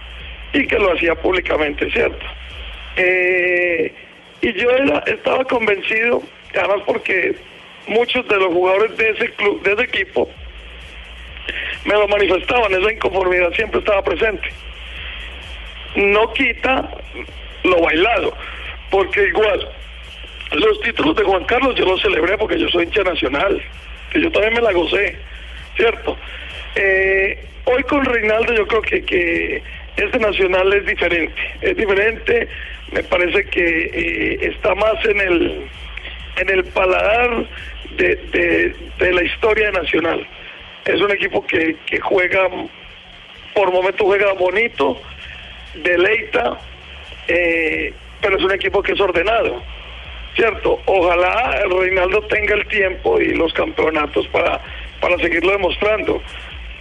y que lo hacía públicamente, ¿cierto? Eh, y yo era- estaba convencido, además porque muchos de los jugadores de ese club, de ese equipo, me lo manifestaban, esa inconformidad siempre estaba presente. No quita lo bailado, porque igual los títulos de Juan Carlos yo los celebré porque yo soy hincha nacional, que yo también me la gocé, ¿cierto? Eh, hoy con Reinaldo yo creo que, que este nacional es diferente, es diferente, me parece que eh, está más en el en el paladar de, de, de la historia nacional. Es un equipo que, que juega, por momentos juega bonito, deleita, eh, pero es un equipo que es ordenado, ¿cierto? Ojalá Reinaldo tenga el tiempo y los campeonatos para, para seguirlo demostrando.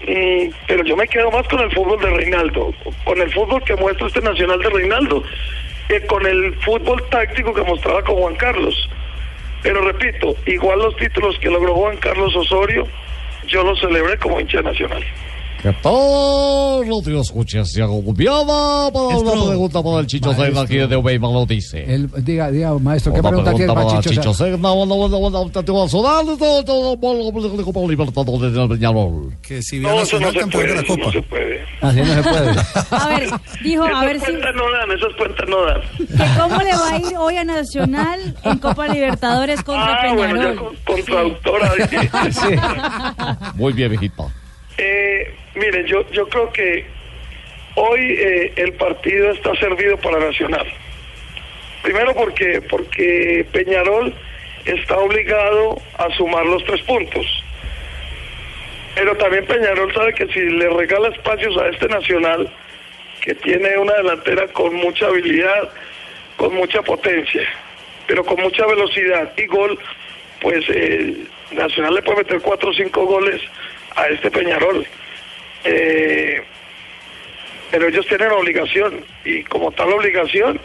Mm, pero yo me quedo más con el fútbol de Reinaldo, con el fútbol que muestra este Nacional de Reinaldo, que con el fútbol táctico que mostraba con Juan Carlos. Pero repito, igual los títulos que logró Juan Carlos Osorio, yo los celebré como hincha nacional. No te escuches, Santiago Viana, para una pregunta para el Chicho Serna aquí de lo dice. El, diga, diga, maestro, ¿qué pregunta tiene pregunta para para Chicho? Chicho Serna? Serna, bueno, bueno, bueno, te voy a sonar, todo, todo, todo, todo, Copa Libertadores del Peñarol. Que si No, eso no se puede, no se puede. Así no se puede. A ver, dijo, a ver Esas si. cuentas no dan, esas cuentas no dan. que ¿Cómo le va a ir hoy a Nacional en Copa Libertadores contra Ah, bueno, ya Peñarol? con, con traductora. Muy bien, viejita. Eh, miren, yo, yo creo que hoy eh, el partido está servido para Nacional. Primero porque, porque Peñarol está obligado a sumar los tres puntos. Pero también Peñarol sabe que si le regala espacios a este Nacional, que tiene una delantera con mucha habilidad, con mucha potencia, pero con mucha velocidad y gol, pues eh, Nacional le puede meter cuatro o cinco goles a este Peñarol. Eh, pero ellos tienen obligación y como tal obligación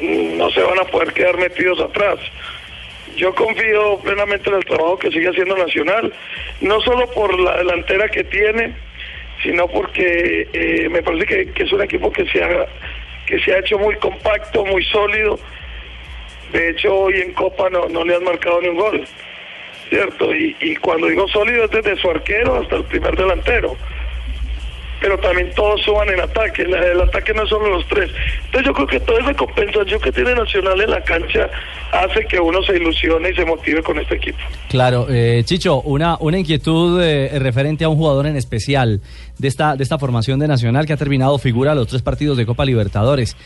no se van a poder quedar metidos atrás. Yo confío plenamente en el trabajo que sigue haciendo Nacional, no solo por la delantera que tiene, sino porque eh, me parece que, que es un equipo que se, ha, que se ha hecho muy compacto, muy sólido. De hecho, hoy en Copa no, no le han marcado ni un gol, ¿cierto? Y, y cuando digo sólido es desde su arquero hasta el primer delantero. Pero también todos suban en ataque, el, ataque no es solo los tres. Entonces yo creo que toda esa compensación que tiene Nacional en la cancha hace que uno se ilusione y se motive con este equipo. Claro, eh, Chicho, una, una inquietud eh, referente a un jugador en especial de esta, de esta formación de Nacional que ha terminado figura los tres partidos de Copa Libertadores.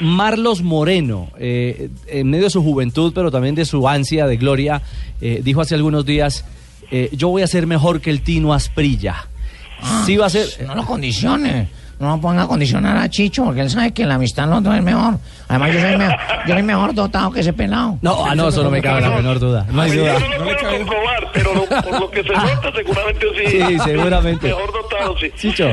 Marlos Moreno, eh, en medio de su juventud, pero también de su ansia de gloria, eh, dijo hace algunos días, eh, yo voy a ser mejor que el Tino Asprilla. Sí va a ser... No lo condicione. No lo ponga a condicionar a Chicho, porque él sabe que la amistad no es mejor. Además, yo soy, mejor, yo soy mejor dotado que ese pelado. No, ah, no, eso no me cabe la menor duda. No hay Yo duda. no lo puedo comprobar, pero lo- por lo que se nota seguramente sí. Sí, seguramente. Mejor dotado, sí. Chicho.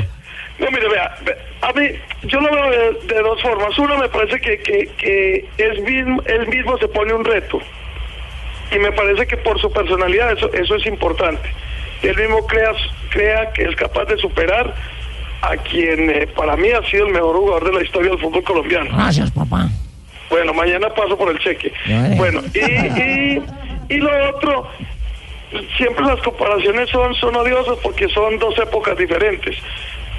No, mire, vea, ve- a mí, yo lo veo de, de dos formas. Uno, me parece que, que, que es mismo, él mismo se pone un reto. Y me parece que por su personalidad eso, eso es importante. Él mismo crea, crea que es capaz de superar a quien eh, para mí ha sido el mejor jugador de la historia del fútbol colombiano. Gracias, papá. Bueno, mañana paso por el cheque. Bueno, y, y, y lo otro, siempre las comparaciones son, son odiosas porque son dos épocas diferentes.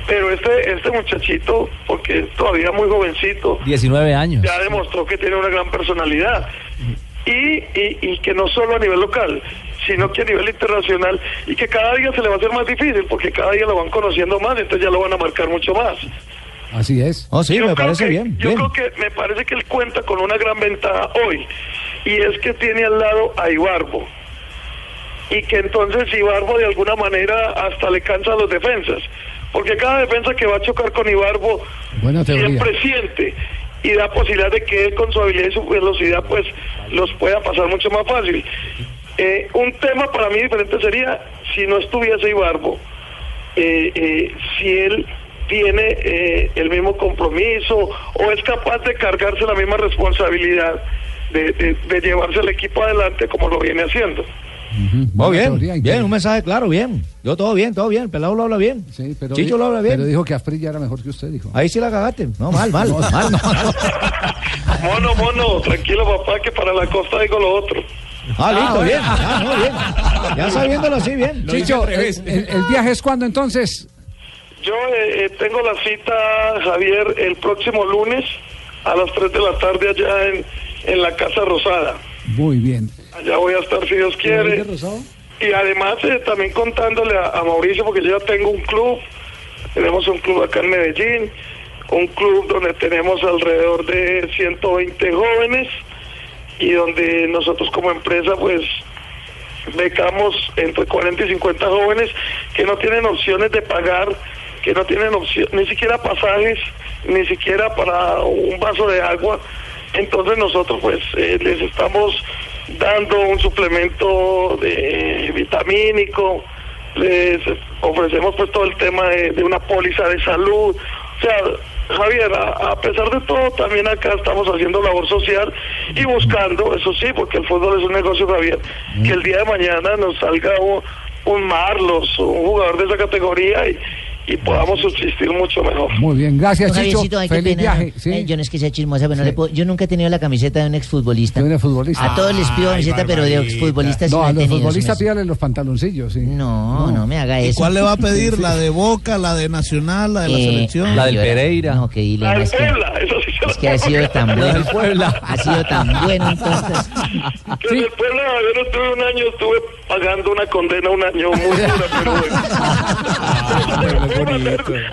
Pero este, este muchachito, porque es todavía muy jovencito, 19 años. ya demostró que tiene una gran personalidad. Y, y, y que no solo a nivel local, sino que a nivel internacional y que cada día se le va a hacer más difícil porque cada día lo van conociendo más, entonces ya lo van a marcar mucho más. Así es. Oh, sí, Yo me creo parece que- bien. Yo bien. creo que me parece que él cuenta con una gran ventaja hoy y es que tiene al lado a Ibarbo y que entonces Ibarbo de alguna manera hasta le cansa a los defensas porque cada defensa que va a chocar con Ibarbo siempre siente y da posibilidad de que él con su habilidad y su velocidad pues los pueda pasar mucho más fácil. Eh, un tema para mí diferente sería si no estuviese Ibarbo, eh, eh, si él tiene eh, el mismo compromiso o es capaz de cargarse la misma responsabilidad de, de- de llevarse el equipo adelante como lo viene haciendo. Buena bien, teoría, bien, un mensaje claro, bien. Yo todo bien, todo bien. Pelado lo habla bien. Sí, pero Chicho lo habla bien. Pero dijo que Asprilla era mejor que usted, dijo. Ahí sí la cagaste. No, mal, mal, mal. Mono, mono, tranquilo papá, que para la costa digo lo otro. Ah, listo, bueno. bien. Ah, no, bien. Ya sabiéndolo así, bien. Chicho, el, el- el viaje es cuando entonces? Yo eh, eh, tengo la cita, Javier, el próximo lunes a las 3 de la tarde allá en, en la Casa Rosada. Muy bien. Allá voy a estar si Dios quiere. Y además eh, también contándole a, a Mauricio, porque yo ya tengo un club, tenemos un club acá en Medellín, un club donde tenemos alrededor de 120 jóvenes y donde nosotros como empresa pues becamos entre 40 y 50 jóvenes que no tienen opciones de pagar, que no tienen opción, ni siquiera pasajes, ni siquiera para un vaso de agua. Entonces nosotros pues eh, les estamos dando un suplemento de vitamínico, les ofrecemos pues todo el tema de, de una póliza de salud. O sea, Javier, a, a pesar de todo, también acá estamos haciendo labor social y buscando, eso sí, porque el fútbol es un negocio, Javier, que el día de mañana nos salga un, un Marlos, un jugador de esa categoría y, y podamos subsistir mucho mejor. Muy bien, gracias, Don Chicho. Qué Feliz pena. viaje. ¿sí? Eh, yo no es que sea chismosa, pero no Sí. le puedo- yo nunca he tenido la camiseta de un exfutbolista. De un exfutbolista. A todos les pido Ay, camiseta, pero de exfutbolistas sí No, la a los futbolistas pídale los pantaloncillos, sí. No, no me haga ¿Y eso. cuál le va a pedir? ¿La de Boca, la de Nacional, la de la Eh, selección? ay, ahora- No, qué dilema. Es que, eso sí es que ha sido tan bueno. Puebla. Ha sido tan bueno, entonces. Desde el pueblo yo no estuve un año, estuve pagando una condena un año muy dura, pero bueno.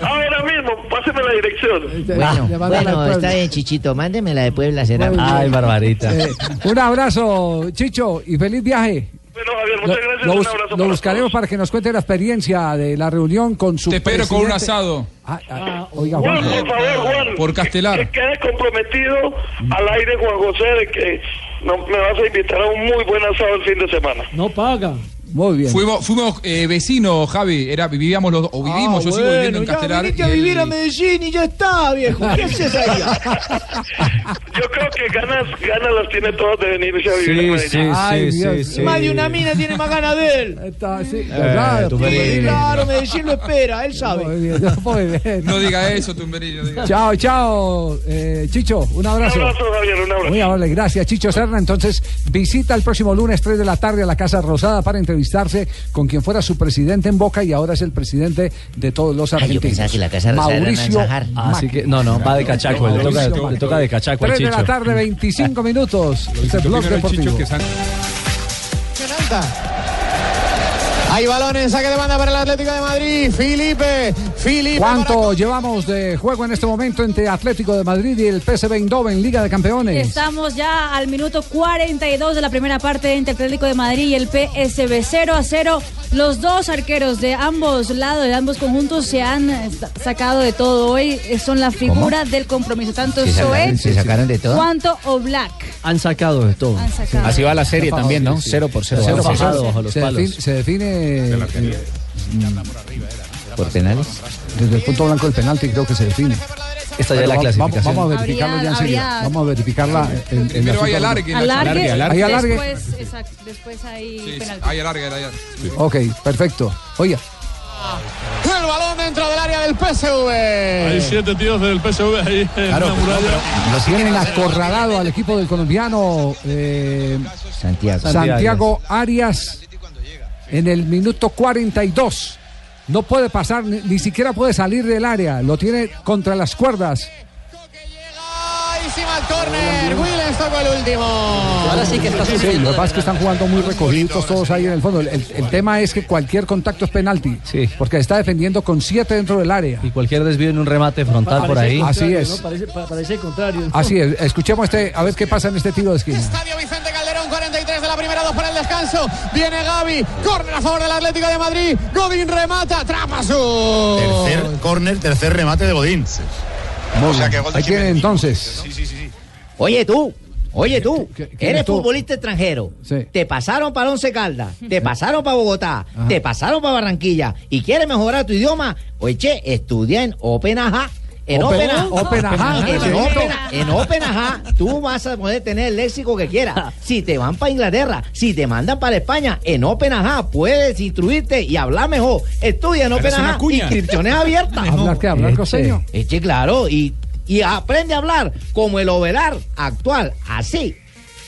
Ahora mismo, páseme la dirección. Bueno, bueno, Puebla. está bien, Chichito. Mándeme la de Puebla, será. Ay, Barbarita. Eh, un abrazo, Chicho, y feliz viaje. Bueno, Javier, muchas gracias. Lo, un bus- abrazo lo para buscaremos para que nos cuente la experiencia de la reunión con su Te espero con un asado. Ah, ah, oiga, Juan, Juan. por favor, Juan. Por Castelar. Que quede comprometido al aire, Juan José, de que no, me vas a invitar a un muy buen asado el fin de semana. No paga. Muy bien. Fuimos, fuimos eh, vecinos, Javi. Era, vivíamos los, o vivimos, yo sigo viviendo en ya Castelar. viniste y a vivir a Medellín y ya está, viejo. ¿Qué haces ahí? Yo creo que ganas, ganas las tiene todas de venirse a vivir a Sí, Medellín. sí, Ay, sí, Dios. sí, sí. Más de una mina tiene más ganas de él. Está, sí, Eh, bien. Claro, Medellín lo espera, él sabe. Muy bien, muy bien. No diga eso, Tumberillo. diga. Chao, chao, eh, Chicho, un Un abrazo. abrazo, Javier, un abrazo. Muy amable, gracias Chicho Serna. Entonces, visita el próximo lunes 3 de la tarde a la Casa Rosada para entrevistarse con quien fuera su presidente en Boca y ahora es el presidente de todos los Ay, yo argentinos. que la Casa Mauricio. Así que, no, no, va de cachaco. Le toca, Mauricio le toca de cachaco al 3 de la tarde, 25 minutos. Este es Blog Deportivo. Hay balón en saque de banda para el Atlético de Madrid. Felipe, Felipe. ¿Cuánto llevamos de juego en este momento entre Atlético de Madrid y el PSV Eindhoven, Liga de Campeones? Estamos ya al minuto 42 de la primera parte entre Atlético de Madrid y el PSB 0 a 0. Los dos arqueros de ambos lados, de ambos conjuntos, se han sa- sacado de todo hoy. Eh, Son la figura del compromiso. Tanto ¿Se Zoé sacaron, se sacaron de todo? cuanto Oblak Han sacado de todo. han sacado. Así va la serie también, ¿no? Cero por cero. Cero por bajado cero. bajo los se, palos. define, define eh, ¿Por penales? desde el punto blanco del penalti, creo que se define. Esta ya es la clasificación. vamos a verificarlo Habría- ya enseguida. habría- Vamos a verificarla. en- en la Primero hay alargue. Alargue, Alargue. Hay. Después, exacto, después hay Sí, penalti. hay alargue, hay alargue. Ok, perfecto. Oiga, El balón dentro del área del PSV. siete tíos del PSV ahí en claro, lo tienen acorralado al equipo del colombiano eh, Santiago. Santiago Arias en el minuto 42. No puede pasar, ni, ni siquiera puede salir del área. Lo tiene contra las cuerdas. Al córner. Williams tocó el último. Ahora sí que está Sí, lo que pasa es que están jugando muy recogidos todos ahí en el fondo. El, el- el tema es que cualquier contacto es penalti. Porque está defendiendo con siete dentro del área. Y cualquier desvío en un remate frontal por ahí. Así es. Parece, pa- parece el contrario. Así es. Escuchemos este, a ver qué pasa en este tiro de esquina. Estadio Vicente Calderón, 43 de la primera, dos para el descanso. Viene Gaby, córner a favor del Atlético de Madrid. Godín remata, Trapasu. Tercer córner, tercer remate de Godín. Bien. Ahí tiene entonces. Oye tú, oye tú, eres tú? futbolista extranjero. Sí. Te pasaron para Once Caldas, te pasaron para Bogotá, Ajá. te pasaron para Barranquilla y quieres mejorar tu idioma. Oye, che, estudia en Open Aja. En Open- Open Aja. Open Aja, En Aja, tú vas a poder tener el léxico que quieras. Si te van para Inglaterra, si te mandan para España, en Open Aja puedes instruirte y hablar mejor. Estudia en cuña. inscripciones abiertas. ¿Hablar qué? ¿Hablar Eche, costeño? Eche, claro, y, y aprende a hablar como el Ovelar actual, así.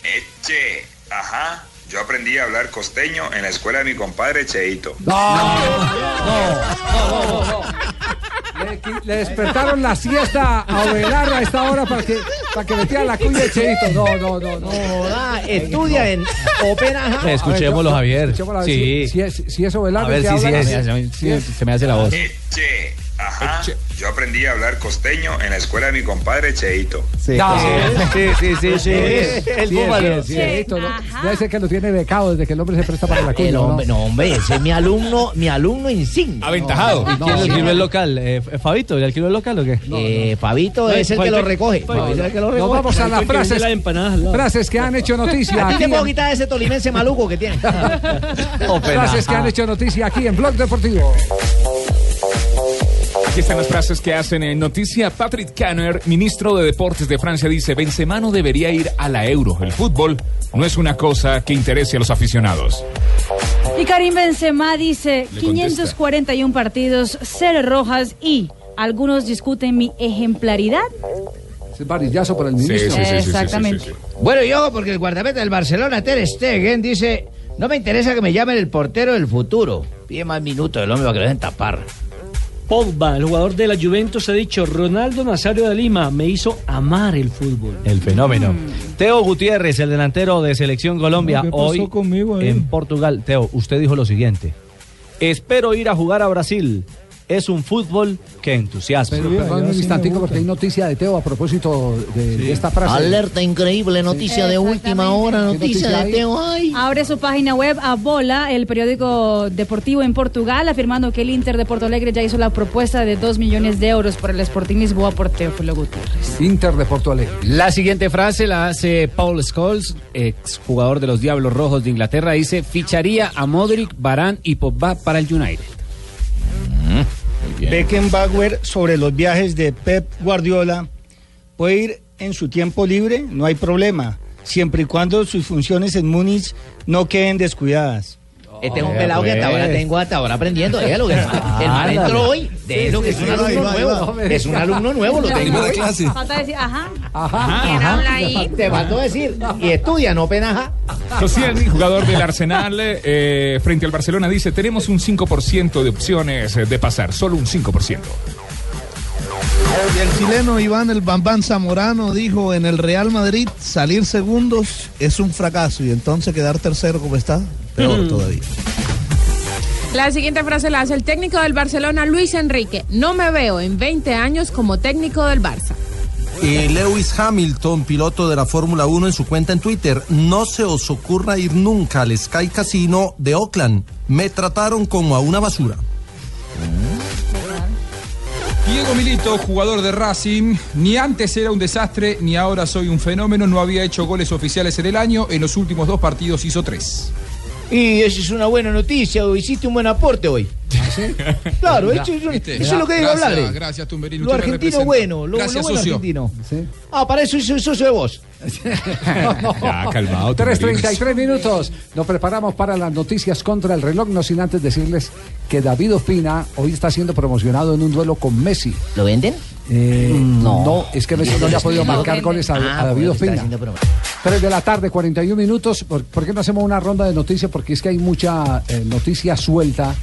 Eche, ajá. Yo aprendí a hablar costeño en la escuela de mi compadre Cheito. Le, qui- le despertaron la siesta a Ovelar a esta hora para que, para que metiera la cuña de Cheito. No, no, no. no. Joda, estudia en Open Aja. Escuchémoslo, Javier. escuchémoslo, a ver Sí. Si, si es, si es Ovelar, A ver ¿de si qué sí. Sí es. Se me hace la voz. Eche, ajá. Yo aprendí a hablar costeño en la escuela de mi compadre Cheito. Sí, No. sí, sí, sí, sí. El Sí, búfalo. sí, sí. Cheito. Debe ser que lo tiene becado desde que el hombre se presta para la cuña. El ¿no? hombre, no, hombre, ese es mi alumno, mi alumno insignia. Aventajado. ¿Y quién No, le sí. alquiló el local? Eh, ¿Fabito? ¿Le alquiló el local o qué? Eh, Fabito es el que lo recoge. Nos vamos a las frases, frases. que han hecho noticia A ti aquí te puedo quitar ese tolimense maluco que tiene. frases que han hecho noticia aquí en Blog Deportivo. Aquí están las frases que hacen en noticia. Patrick Canner, ministro de Deportes de Francia, dice: Benzema no debería ir a la Euro. El fútbol no es una cosa que interese a los aficionados. Y Karim Benzema dice Le 541 partidos, cero rojas y algunos discuten mi ejemplaridad. Es varillazo por el ministro. Exactamente. Bueno, yo, porque el guardameta del Barcelona, Ter Stegen, dice, no me interesa que me llamen el portero del futuro. Pide más minutos el hombre para que lo dejen tapar. Pogba, el jugador de la Juventus, ha dicho: Ronaldo Nazario de Lima me hizo amar el fútbol. El fenómeno. Teo Gutiérrez, el delantero de Selección Colombia, ¿Qué pasó hoy conmigo en Portugal. Teo, usted dijo lo siguiente. Espero ir a jugar a Brasil. Es un fútbol que entusiasma. Pero perdón un instantico porque hay noticia de Teo a propósito de, de esta frase. Alerta increíble, noticia de última hora, ¿Qué noticia noticia de? Teo. Ay. Abre su página web a Bola, el periódico deportivo en Portugal, afirmando que el Inter de Porto Alegre ya hizo la propuesta de 2 millones de euros por el Sporting Lisboa por Teófilo Gutiérrez. Inter de Porto Alegre. La siguiente frase la hace Paul Scholes, ex jugador de los Diablos Rojos de Inglaterra. Dice: ficharía a Modric, Barán y Pogba para el United. Beckenbauer sobre los viajes de Pep Guardiola puede ir en su tiempo libre, no hay problema, siempre y cuando sus funciones en Múnich no queden descuidadas. Este es un pelado que hasta ahora tengo, hasta ahora aprendiendo. Déjalo, que el man- entró hoy. Déjalo, que es un alumno nuevo. Es un alumno nuevo, lo tengo. hoy. Falta decir, ajá. Ajá. ¿Quién habla ahí? Te faltó decir. Y estudia, no penaja. Koscielny, jugador del Arsenal, eh, frente al Barcelona, dice: Tenemos un 5% de opciones eh, de pasar, solo un 5%. Y el chileno Iván el Bambán Zamorano dijo en el Real Madrid salir segundos es un fracaso y entonces quedar tercero como está, peor todavía. La siguiente frase la hace el técnico del Barcelona, Luis Enrique. No me veo en 20 años como técnico del Barça. Y Lewis Hamilton, piloto de la Fórmula 1, en su cuenta en Twitter, no se os ocurra ir nunca al Sky Casino de Oakland. Me trataron como a una basura. Diego Milito, jugador de Racing, ni antes era un desastre, ni ahora soy un fenómeno, no había hecho goles oficiales en el año, en los últimos dos partidos hizo tres. Y eso es una buena noticia, o hiciste un buen aporte hoy. Claro, Mira, eso, ¿viste? eso es lo que digo Gracias, hablar. eh. gracias, Tumberini, Lo argentino bueno, lo, Gracias, lo bueno socio. argentino. Ah, para eso soy socio de vos. Ya, calmado. 3.33 minutos. Nos preparamos para las noticias contra el reloj, no sin antes decirles que David Ospina hoy está siendo promocionado en un duelo con Messi. ¿Lo venden? No. No. es que Messi no le ha podido marcar goles a, Ah, a David Ospina. haciendo promo- 3 de la tarde, 41 minutos. ¿Por, por qué no hacemos una ronda de noticias? Porque es que hay mucha eh, noticia suelta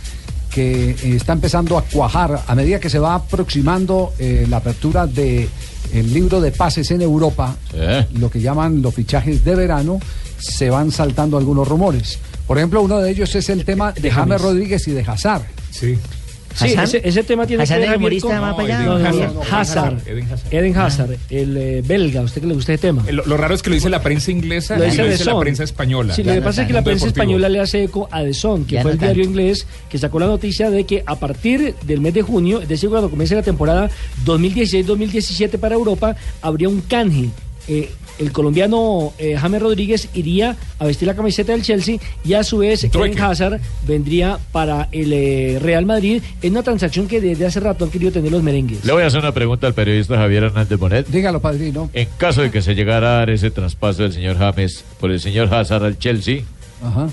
que eh, está empezando a cuajar a medida que se va aproximando eh, la apertura de el libro de pases en Europa, lo que llaman los fichajes de verano, se van saltando algunos rumores. Por ejemplo, uno de ellos es el tema de James Rodríguez y de Hazard. Sí. Ese, ese tema tiene ¿Hassan que el ver Javier, humorista con- más para allá? No, No, no, Hazard. Eden Hazard. El eh, belga, ¿a usted que le gusta este tema? Lo, lo raro es que lo dice la prensa inglesa Lo y dice lo dice la prensa española. Sí, lo que pasa es que la prensa deportivo. española le hace eco a The Sun, que Ya fue el diario inglés que sacó la noticia de que a partir del mes de junio, es decir, cuando comience la temporada 2016-2017 para Europa, habría un canje. Eh, el colombiano eh, James Rodríguez iría a vestir la camiseta del Chelsea y a su vez. Eden Hazard vendría para el eh, Real Madrid en una transacción que desde hace rato han querido tener los merengues. Le voy a hacer una pregunta al periodista Javier Hernández Bonet. Dígalo, padrino. En caso de que se llegara a dar ese traspaso del señor James por el señor Hazard al Chelsea, Ajá.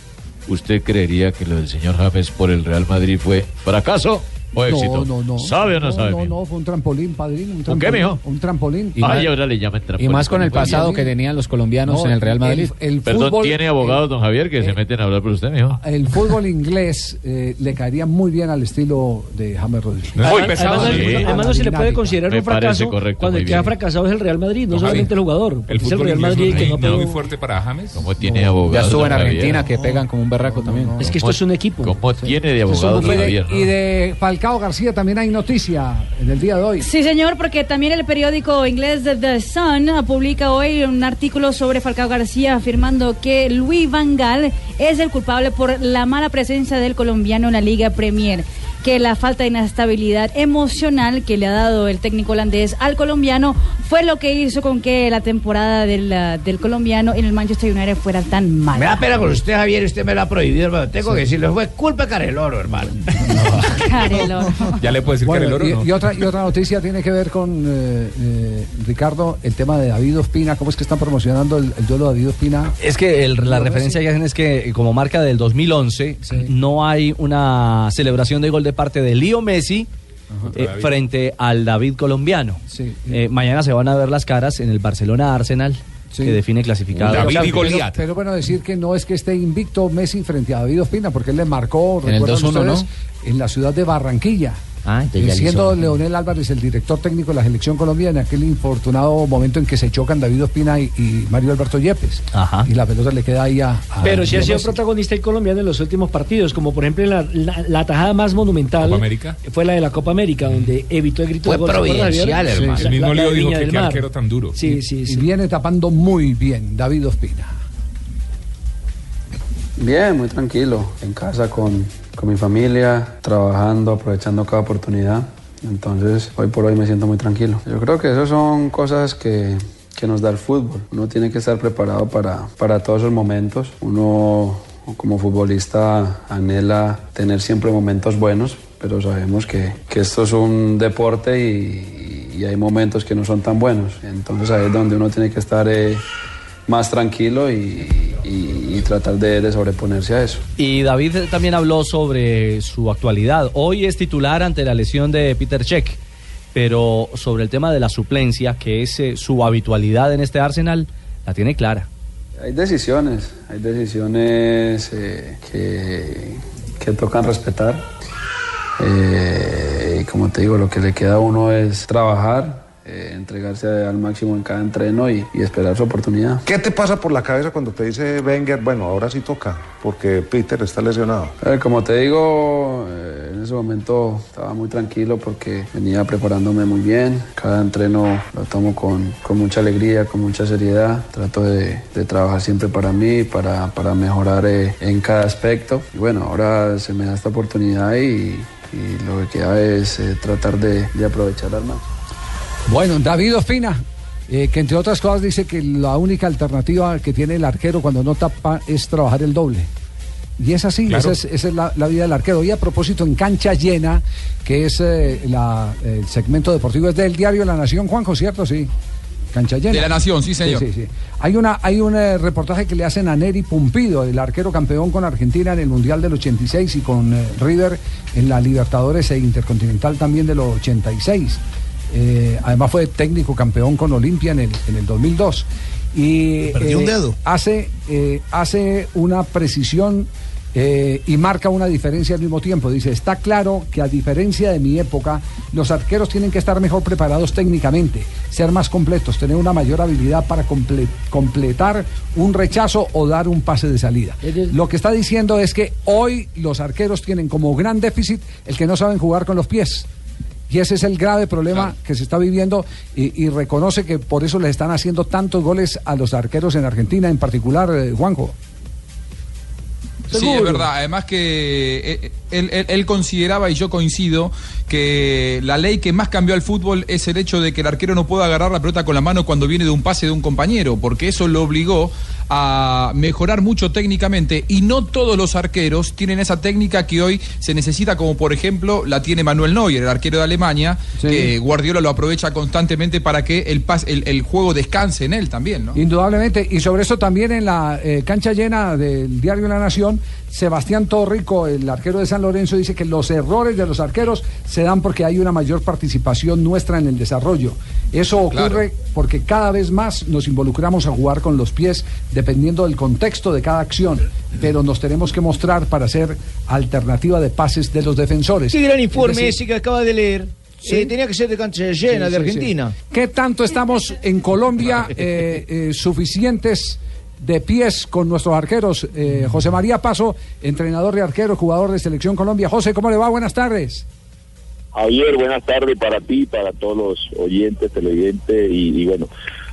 ¿usted creería que lo del señor James por el Real Madrid fue fracaso o éxito? No, no, no. ¿Sabe o no, sabe? No, no, fue un trampolín, padrino. Un ¿Un trampolín, qué, mijo? Un trampolín. Y Ay, ahora le llaman trampolín. Y más con el pasado que tenían los colombianos No, en el Real Madrid. el- el Perdón, fútbol- ¿tiene abogados, don Javier, que se meten a hablar por usted, mijo? El fútbol inglés eh, le caería muy bien al estilo de James Rodríguez. Además, además, sí. además no se le puede considerar Me un fracaso correcto, cuando muy el que ha fracasado es el Real Madrid, no solamente el jugador. El porque es el fútbol Real Madrid no, que no no es pegó- muy fuerte para James. ¿Cómo tiene abogados? Ya estuvo en? Argentina que pegan como un berraco también. Es que esto es un equipo. ¿Cómo tiene de abogados, don de, Javier? y de Falcao García también hay noticia en el día de hoy. Sí, señor, porque también el periódico inglés The Sun ah, publica hoy un artículo sobre Falcao García afirmando que Luis Van Gaal es el culpable por la mala presencia del colombiano en la Liga Premier, que la falta de inestabilidad emocional que le ha dado el técnico holandés al colombiano fue lo que hizo con que la temporada del, ah, del colombiano en el Manchester United fuera tan mala. Me da pena con usted, Javier, usted me lo ha prohibido, hermano. Tengo que decirlo, fue culpa de Careloro, hermano. Careloro. Ya le puedo decir Bueno, que el oro y, no. y otra, y otra noticia tiene que ver con, eh, eh, Ricardo, el tema de David Ospina. ¿Cómo es que están promocionando el, el duelo de David Ospina? Es que el- la referencia que hacen es que como marca del 2011 no hay una celebración de gol de parte de Leo Messi eh, David. frente al David colombiano. Eh, mañana se van a ver las caras en el Barcelona Arsenal que define clasificado. pero, pero bueno, decir que no es que esté invicto Messi frente a David Ospina, porque él le marcó, En el recuerdan 2-1, ustedes, en la ciudad de Barranquilla. Ah, entonces ya Eh, siendo hizo. Leonel Álvarez el director técnico de la selección colombiana, en aquel infortunado momento en que se chocan David Ospina y, y Mario Alberto Yepes. Y la pelota le queda ahí a. a Pero sí ha Leo sido protagonista el colombiano en los últimos partidos, como por ejemplo en la, la, la tajada más monumental ¿Copa América? fue la de la Copa América, donde evitó el grito Fue de gol. ¿se acuerda, providencial, hermano. Sí, El mismo Leo dijo que qué arquero tan duro. Sí, sí, Y sí. viene tapando muy bien David Ospina. Bien, muy tranquilo, en casa con, con mi familia, trabajando, aprovechando cada oportunidad. Entonces, hoy por hoy me siento muy tranquilo. Yo creo que esas son cosas que, que nos da el fútbol. Uno tiene que estar preparado para, para todos esos momentos. Uno como futbolista anhela tener siempre momentos buenos, pero sabemos que, que esto es un deporte y, y hay momentos que no son tan buenos. Entonces ahí es donde uno tiene que estar eh, más tranquilo y, y- y tratar de, de sobreponerse a eso. Y David también habló sobre su actualidad. Hoy es titular ante la lesión de Peter Check, pero sobre el tema de la suplencia, que es eh, su habitualidad en este Arsenal, la tiene clara. Hay decisiones, hay decisiones eh, que, que tocan respetar. Eh, y como te digo, lo que le queda a uno es trabajar, eh, entregarse al máximo en cada entreno y, y esperar su oportunidad. ¿Qué te pasa por la cabeza cuando te dice Wenger, bueno, ahora sí toca, porque Peter está lesionado? Eh, como te digo, eh, en ese momento estaba muy tranquilo porque venía preparándome muy bien. Cada entreno lo tomo con, con mucha alegría, con mucha seriedad. Trato de, de trabajar siempre para mí, para, para mejorar eh, en cada aspecto. Y bueno, ahora se me da esta oportunidad y, y lo que queda es tratar de, de aprovechar al máximo. Bueno, David Ospina, eh, que entre otras cosas dice que la única alternativa que tiene el arquero cuando no tapa es trabajar el doble. Y es así, Claro. esa es, esa es la, la vida del arquero. Y a propósito, en cancha llena, que es eh, la- el segmento deportivo, es del diario La Nación, Juanjo, ¿cierto? Sí. Cancha llena. De La Nación, sí, señor. Sí, sí, Hay, una, hay un eh, reportaje que le hacen a Neri Pumpido, el arquero campeón con Argentina en el Mundial del 86 y con River en la Libertadores e Intercontinental también del 86. Eh, además fue técnico campeón con Olimpia en el, en el 2002. Y Perdió un dedo. Hace, eh, hace una precisión eh, y marca una diferencia al mismo tiempo. Dice, está claro que a diferencia de mi época, los arqueros tienen que estar mejor preparados técnicamente, ser más completos, tener una mayor habilidad para comple- completar un rechazo o dar un pase de salida. Lo que está diciendo es que hoy los arqueros tienen como gran déficit el que no saben jugar con los pies. Y ese es el grave problema que se está viviendo y, y reconoce que por eso le están haciendo tantos goles a los arqueros en Argentina, en particular, eh, Juanjo. Sí, es verdad. Además que eh, él, él- él consideraba, y yo coincido, que la ley que más cambió al fútbol es el hecho de que el arquero no pueda agarrar la pelota con la mano cuando viene de un pase de un compañero, porque eso lo obligó a mejorar mucho técnicamente y no todos los arqueros tienen esa técnica que hoy se necesita, como por ejemplo la tiene Manuel Neuer, el arquero de Alemania, que Guardiola lo aprovecha constantemente para que el, pas- el, el juego descanse en él también, ¿no? Indudablemente, y sobre eso también en la eh, cancha llena del diario La Nación, Sebastián Torrico, el arquero de San Lorenzo, dice que los errores de los arqueros se dan porque hay una mayor participación nuestra en el desarrollo. Eso ocurre porque cada vez más nos involucramos a jugar con los pies dependiendo del contexto de cada acción, pero nos tenemos que mostrar para ser alternativa de pases de los defensores. Qué gran Es informe decir, ese que acaba de leer. Sí. Eh, tenía que ser de cancha llena, Sí, de sí, Argentina. sí. ¿Qué tanto estamos en Colombia eh, eh, suficientes de pies con nuestros arqueros? Eh, José María Paso, entrenador de arqueros, jugador de Selección Colombia. José, ¿cómo le va? Buenas tardes. Javier, buenas tardes para ti, para todos los oyentes, televidentes y, y bueno,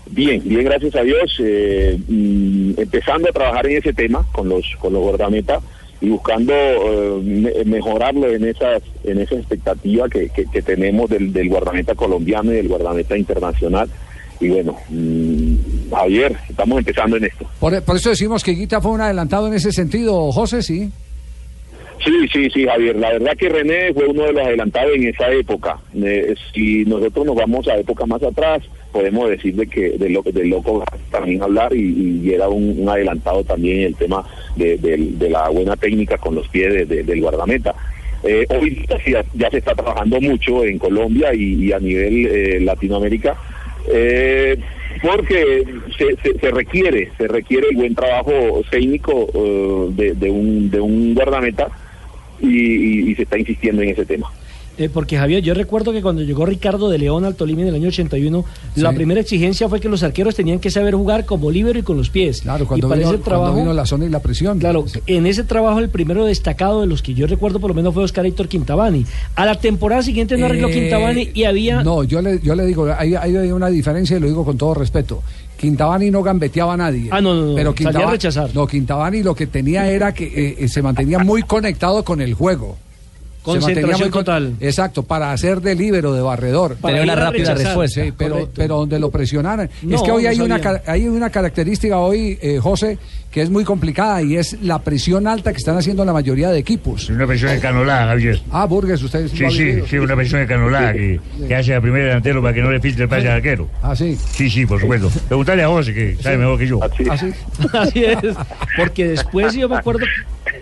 bien, bien, gracias a Dios, eh, mm, empezando a trabajar en ese tema con los con los guardametas y buscando eh, me- mejorarlo en esas en esa expectativa que, que- que tenemos del, del guardameta colombiano y del guardameta internacional y bueno, mm, Javier, estamos empezando en esto. Por, por eso decimos que Guita fue un adelantado en ese sentido, José, sí. Sí, sí, sí, Javier. La verdad que René fue uno de los adelantados en esa época. Eh, si nosotros nos vamos a épocas más atrás, podemos decir de que de lo de loco también hablar y, y era un, un adelantado también en el tema de, de la buena técnica con los pies de- de- del guardameta. Eh, hoy ya, ya se está trabajando mucho en Colombia y, y a nivel eh, Latinoamérica. Eh, porque se, se- requiere se requiere el buen trabajo técnico eh, de, un guardameta y se está insistiendo en ese tema. Eh, porque Javier, yo recuerdo que cuando llegó Ricardo de León al Tolima en el año 81, la Sí. primera exigencia fue que los arqueros tenían que saber jugar como líbero y con los pies. Claro, cuando, y para vino, ese cuando trabajo, vino la zona y la presión. Claro, en ese trabajo el primero destacado de los que yo recuerdo por lo menos fue Oscar Héctor Quintabani. A la temporada siguiente no arregló Eh, Quintabani y había... No, yo le, yo le digo, hay, hay una diferencia y lo digo con todo respeto. Quintabani no gambeteaba a nadie. Ah, no, no, no, Pero salía a Quintaba- rechazar. No, Quintabani lo que tenía era que eh, eh, se mantenía muy conectado con el juego. Se mantenía Concentración muy con- total. Exacto, para hacer de líbero, de barredor. Para Tenía una rápida rechazar. respuesta. Sí, pero, Correcto. pero donde lo presionaran. No, es que hoy no hay una, sabía. hay una característica hoy, eh, José, que es muy complicada y es la presión alta que están haciendo la mayoría de equipos. Una presión escanolada, Javier. Ah, Burgues, ustedes. Sí, sí, sí, una presión escanolada que, que hace al primer delantero para que no le filtre el pase al arquero. Ah, sí. Sí, sí, por supuesto. Preguntale a José, que sabe mejor que yo. Así. Así es. Porque después yo me acuerdo...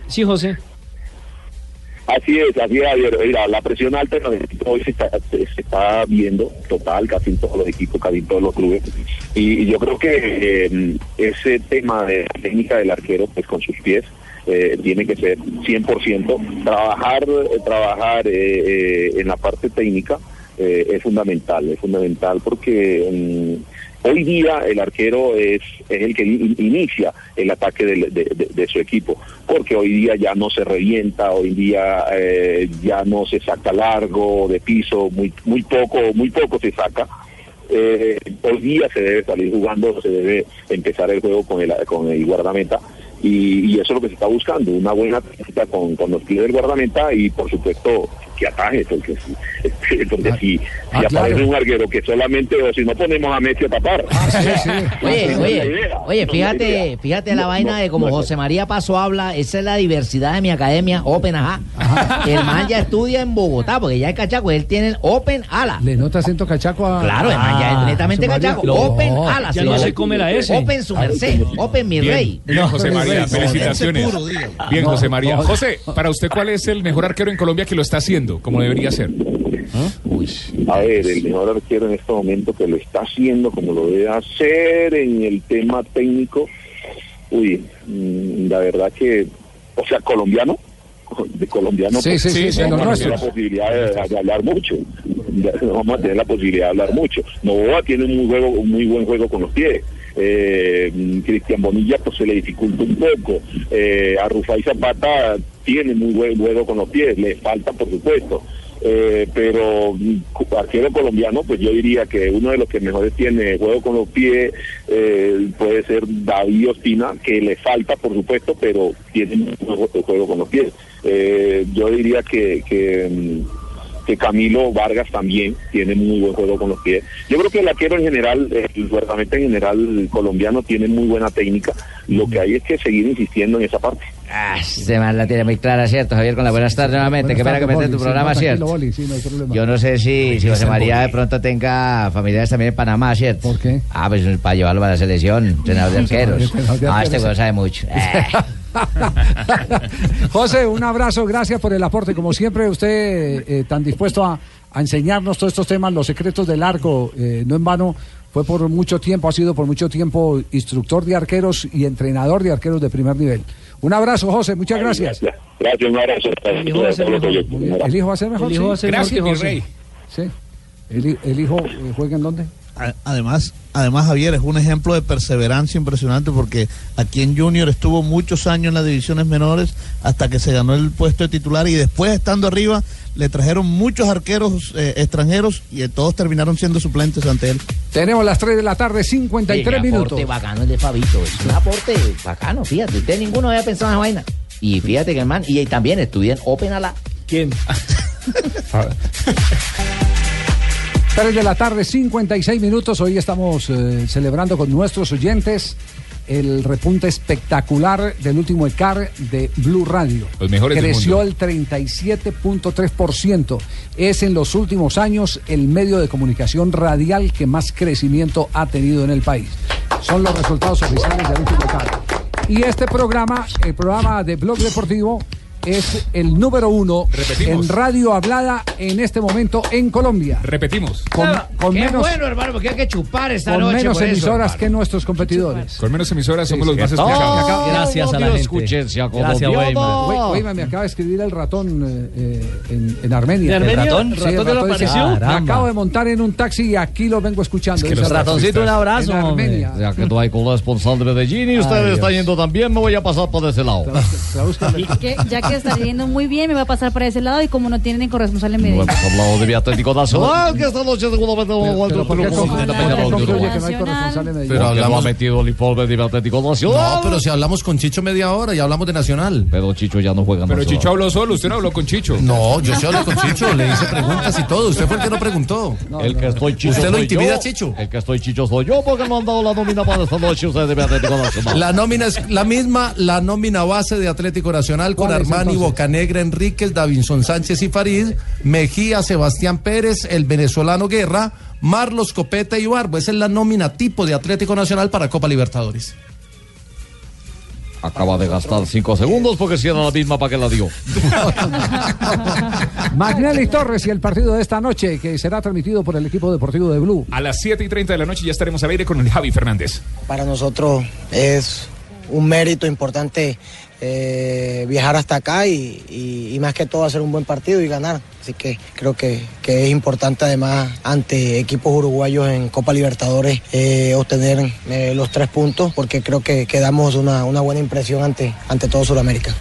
Sí, José. Así es, así es, Javier. Mira, la presión alta en los equipos hoy se está, se, está viendo total, casi en todos los equipos, casi en todos los clubes. Y, yo creo que eh, ese tema de la técnica del arquero, pues con sus pies, eh, tiene que ser 100%. Trabajar, eh, trabajar eh, eh, en la parte técnica es fundamental, es fundamental porque mm, hoy día el arquero es, es el que in- inicia el ataque de, su equipo, porque hoy día ya no se revienta, hoy día eh, ya no se saca largo de piso, muy muy poco, muy poco se saca. Eh, hoy día se debe salir jugando, se debe empezar el juego con el, con el guardameta y, y eso es lo que se está buscando, una buena con, con los pies del guardameta y por supuesto que ataje, porque si, porque si, si ah, aparece claro. un arquero que solamente, o si no ponemos a Messi a tapar. Oye, oye, oye, fíjate, fíjate la No, vaina no, de como no, José María Paso habla, esa es la diversidad de mi academia, Open Ajá. El man ya estudia en Bogotá, porque ya es cachaco, él tiene el Open Ala. ¿Le nota acento cachaco a.? Claro, el man ya es netamente José María. cachaco. No, Open Ala. ya no se come la S. Open su merced, Open mi rey. bien, José María, felicitaciones. Bien, José María. José, para usted, ¿cuál es el mejor arquero en Colombia que lo está haciendo, como debería ser? A ver, el mejor arquero en este momento que lo está haciendo como lo debe hacer en el tema técnico, uy, mm, la verdad que o sea, colombiano, de colombiano, Sí, pues, sí, sí, vamos los a tener la posibilidad de, de hablar mucho. Vamos a tener la posibilidad de hablar mucho. Novoa tiene un muy, juego, un muy buen juego con los pies. Eh, Cristian Bonilla pues se le dificulta un poco. Eh, a Rufai Zapata tiene muy buen juego con los pies, le falta por supuesto. Eh, pero mm, arquero colombiano, pues yo diría que uno de los que mejores tiene juego con los pies eh, puede ser David Ospina, que le falta por supuesto, pero tiene juego, juego con los pies. Eh, yo diría que, que, mm, que Camilo Vargas también tiene muy buen juego con los pies. Yo creo que el arquero en general, el guardameta en general colombiano tiene muy buena técnica. Lo que hay es que seguir insistiendo en esa parte. Ah, este man la tiene muy clara, ¿cierto, Javier? Con la buenas tardes nuevamente. Qué pena que metes tu programa, ¿cierto? Yo no sé si, si José María de pronto tenga familiares también en Panamá, ¿cierto? ¿Por qué? Ah, pues para llevarlo a la selección, entrenador de arqueros. Ah, este güey sabe mucho. José, un abrazo, gracias por el aporte. Como siempre, usted eh, tan dispuesto a, a enseñarnos todos estos temas, los secretos del arco, eh, no en vano, fue por mucho tiempo, ha sido por mucho tiempo instructor de arqueros y entrenador de arqueros de primer nivel. Un abrazo, José, muchas gracias. Gracias, un abrazo. El hijo va a ser mejor. ¿El hijo va a ser mejor? Hijo va a Sí. Sí. ¿El, hi- el hijo eh, juega en dónde? Además, además Javier es un ejemplo de perseverancia impresionante porque aquí en Junior estuvo muchos años en las divisiones menores hasta que se ganó el puesto de titular y después estando arriba le trajeron muchos arqueros eh, extranjeros y eh, todos terminaron siendo suplentes ante él. Tenemos las 3 de la tarde, 53 Qué minutos. aporte bacano el de Fabito. Es un aporte bacano, fíjate. Usted ninguno había pensado en esa vaina. Y fíjate que el man, y también estudia en Open a la. ¿Quién? 3 de la tarde, 56 minutos. Hoy estamos eh, celebrando con nuestros oyentes el repunte espectacular del último ECAR de Blue Radio. Los mejores del Creció mundo. el 37.3%. Es en los últimos años el medio de comunicación radial que más crecimiento ha tenido en el país. Son los resultados oficiales del último ECAR. Y este programa, el programa de Blog Deportivo, es el número uno Repetimos. en radio hablada en este momento en Colombia. Repetimos. Con, con Qué menos, bueno, hermano, porque hay que chupar esta con noche. menos por eso, emisoras hermano. que nuestros competidores. Con menos emisoras somos Sí, los más escuchados. Gracias a la Dios, gente. escuchencia Gracias, colombiana. Weimar. Oye, oye, me acaba de escribir el ratón eh, eh, en, en Armenia. ¿De Armenia? ¿El ¿Ratón? Sí, ¿Ratón el te lo ratón dice, apareció? Me Caramba. acabo de montar en un taxi y aquí lo vengo escuchando. Es que dice el ratón. Ratoncito, un abrazo. En hombre. Armenia. Ya que no hay corresponsal de Medellín y Ay, ustedes Dios. están yendo también, me voy a pasar por ese lado. Que, ya que está yendo muy bien, me va a pasar para ese lado y como no tienen corresponsal en No Medellín. hemos hablado de Atlético Nacional, que esta noche seguramente vamos a Pero, pero ¿por qué con con- Peñarol por qué de concluye Uruguay. que no? Pero Pero hablamos... hablamos- ha metido el informe de Atlético Nacional. No, pero si hablamos con Chicho media hora y hablamos de Nacional. Pero Chicho ya no juega Pero. Chicho habló solo, usted no habló con Chicho. No, yo sí hablé con Chicho, le hice preguntas y todo. Usted fue el que no preguntó. el que estoy Chicho ¿Usted lo intimida. Chicho? El que estoy Chicho soy yo porque me han dado la nómina para esta noche ustedes de Atlético Nacional. La nómina es la misma, la nómina base de Atlético Nacional con ¿Cuál es, Armani, entonces? Bocanegra, Enríquez, Davinson Sánchez y Farid, Mejía, Sebastián Pérez, el venezolano Guerra, Marlos Copete y Barbo. Esa es la nómina tipo de Atlético Nacional para Copa Libertadores. Acaba de gastar cinco segundos porque si era la misma para que la dio. Magnelli Torres y el partido de esta noche que será transmitido por el equipo deportivo de Blue. A las 7 y 30 de la noche ya estaremos al aire con el Javi Fernández. Para nosotros es un mérito importante eh, viajar hasta acá y, más que todo hacer un buen partido y ganar. Así que creo que, que es importante además ante equipos uruguayos en Copa Libertadores eh, obtener eh, los tres puntos porque creo que, que damos una, una buena impresión ante, ante todo Sudamérica.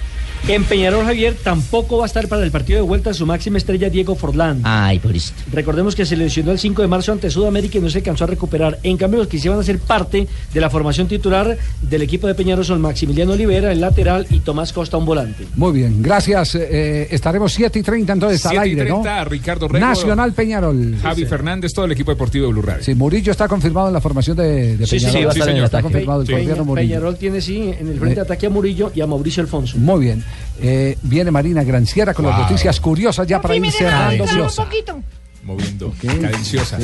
En Peñarol Javier tampoco va a estar para el partido de vuelta su máxima estrella Diego Forlán. Ay, por eso. Recordemos que se lesionó el 5 de marzo ante Sudamérica y no se alcanzó a recuperar. En cambio, los que sí van a ser parte de la formación titular del equipo de Peñarol son Maximiliano Olivera, el lateral, y Tomás Costa, un volante. Muy bien, gracias. eh, estaremos 7 y 30 entonces al 7 y aire, ¿no? 30, Ricardo Rego, Nacional Peñarol. Javi Fernández, todo el equipo deportivo de Blue Radio. Sí, Murillo está confirmado en la formación de, de Sí, sí, Peñarol. sí, va a estar en el está ataque. confirmado el Peña- colombiano Murillo. Peñarol tiene, sí, en el frente de ataque a Murillo y a Mauricio Alfonso. Muy bien. Eh, viene Marina Granciera con las noticias curiosas ya para ir cerrando. poquito. Moviendo, cadenciosa.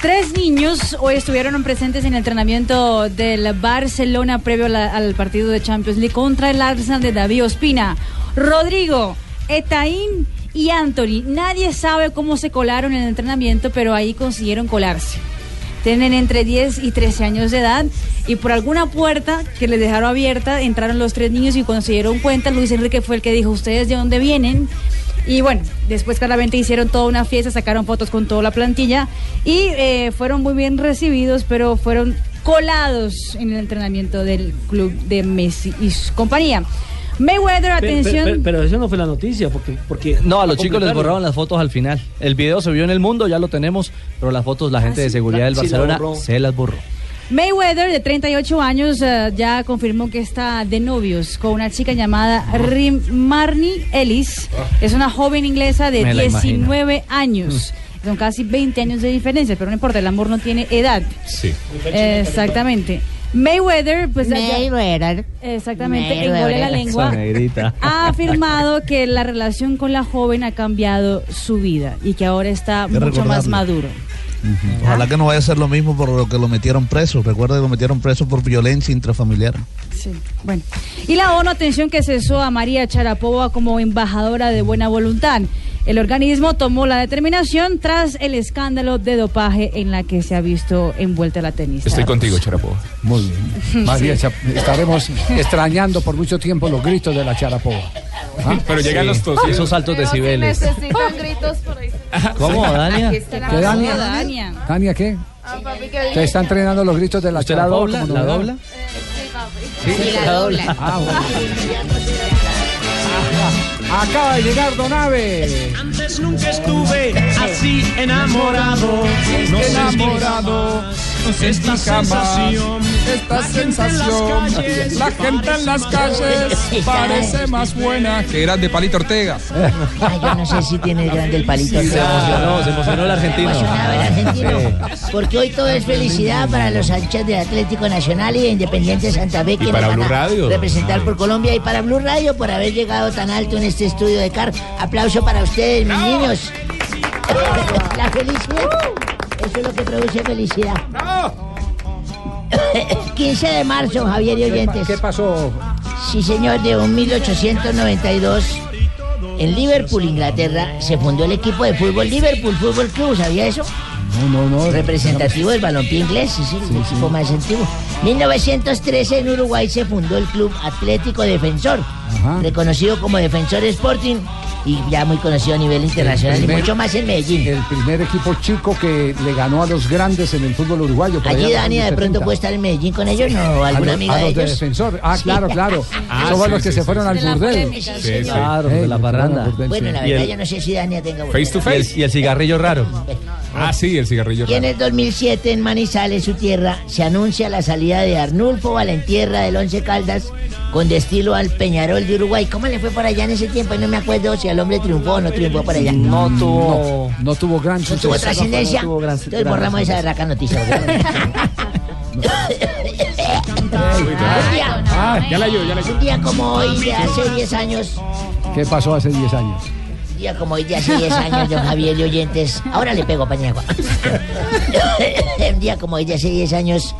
Tres niños hoy estuvieron presentes en el entrenamiento del Barcelona previo la- al partido de Champions League contra el Arsenal de David Ospina. Rodrigo, Etaín y Anthony. Nadie sabe cómo se colaron en el entrenamiento, pero ahí consiguieron colarse. Tienen entre 10 y 13 años de edad y por alguna puerta que les dejaron abierta entraron los tres niños y cuando se dieron cuenta Luis Enrique fue el que dijo, ¿ustedes de dónde vienen? Y bueno, después claramente hicieron toda una fiesta, sacaron fotos con toda la plantilla y eh, fueron muy bien recibidos, pero fueron colados en el entrenamiento del club de Messi y su compañía. Mayweather, atención. pe- Pero, eso no fue la noticia, porque... porque No, a los chicos les borraron las fotos al final. El video se vio en el mundo, ya lo tenemos, pero las fotos la gente de seguridad del Sí, Barcelona se las borró. Mayweather, de 38 años, eh, ya confirmó que está de novios con una chica llamada Rim Marnie Ellis. Es una joven inglesa de Me la 19 años. Son casi 20 años de diferencia, pero no importa, el amor no tiene edad. Sí. Exactamente. Mayweather, pues Mayweather. exactamente, Mayweather. engole la lengua. Ha afirmado que la relación con la joven ha cambiado su vida y que ahora está mucho más maduro. Ojalá que no vaya a ser lo mismo por lo que lo metieron preso. Recuerda que lo metieron preso por violencia intrafamiliar. Sí, bueno. Y la ONU, atención, que cesó a María Charapova como embajadora de buena voluntad. El organismo tomó la determinación tras el escándalo de dopaje en la que se ha visto envuelta la tenista. Estoy contigo, Charapova. Muy bien. Más bien, estaremos extrañando por mucho tiempo los gritos de la Charapova. ¿Ah? Pero llegan los tosidos. Esos altos Creo decibeles. necesitan gritos por ahí. ¿Cómo, Dania? ¿Qué, Dania? Dania. ¿qué? Ah, papi, que ¿Te está entrenando los gritos de la ¿Usted la Charapova dobla? como ¿La dobla? Sí, papi. Sí, la dobla. Ah, bueno. Acaba de llegar Donave. Antes nunca estuve así enamorado. No enamorado, esta sensación. Esta La gente sensación, calles la gente en las calles parece más buena que grande Palito Ortega. Ay, yo no sé si tiene grande el palito. Sí, se emocionó, se emocionó el argentino. El argentino. Porque hoy todo es felicidad para los hinchas de Atlético Nacional y de Independiente Santa Fe que para nos van Blue a Radio. representar por Colombia y para Blue Radio por haber llegado tan alto en este estudio de CAR. Aplauso para ustedes, mis niños. La felicidad. Eso es lo que produce felicidad. 15 de marzo, Javier y ¿Qué, pa- oyentes. qué pasó? Sí, señor, de un 1892. En Liverpool, Inglaterra, se fundó el equipo de fútbol Liverpool Fútbol Club, ¿sabía eso? No, no, no. Representativo del balompié inglés, sí, sí, el equipo más antiguo. 1913 en Uruguay se fundó el Club Atlético Defensor, Ajá. reconocido como Defensor Sporting y ya muy conocido a nivel internacional y mucho más en Medellín. El primer equipo chico que le ganó a los grandes en el fútbol uruguayo. Allí Dani de pronto 70. puede estar en Medellín con ellos, ¿no? ¿O A alguna los- amiga a de los de ellos? defensor. Ah, Sí. claro, claro. Ah, Son sí, los que sí, se sí, fueron sí. al burdel. polémica. Sí, sí. Claro, de la parranda. Bueno, la verdad el- yo no sé si Dania tenga... Face to face. y el cigarrillo raro. Ah, sí, el cigarrillo. Y en el 2007 en Manizales, su tierra, se anuncia la salida de Arnulfo Valentierra del Once Caldas con destino al Peñarol de Uruguay. ¿Cómo le fue por allá en ese tiempo? No me acuerdo si el hombre triunfó o no triunfó por allá. No tuvo. No tuvo gran ¿No tuvo suceso. trascendencia? no tuvo gran- Entonces gran borramos esa berraca noticia. un, día, Ah, Ya la ayudo, ya la ayudo. un día como hoy de hace 10 años, ¿Qué pasó hace 10 años? Un día como hoy de hace 10 años, don Javier y oyentes, ahora le pego pañagua. un día como hoy de hace 10 años,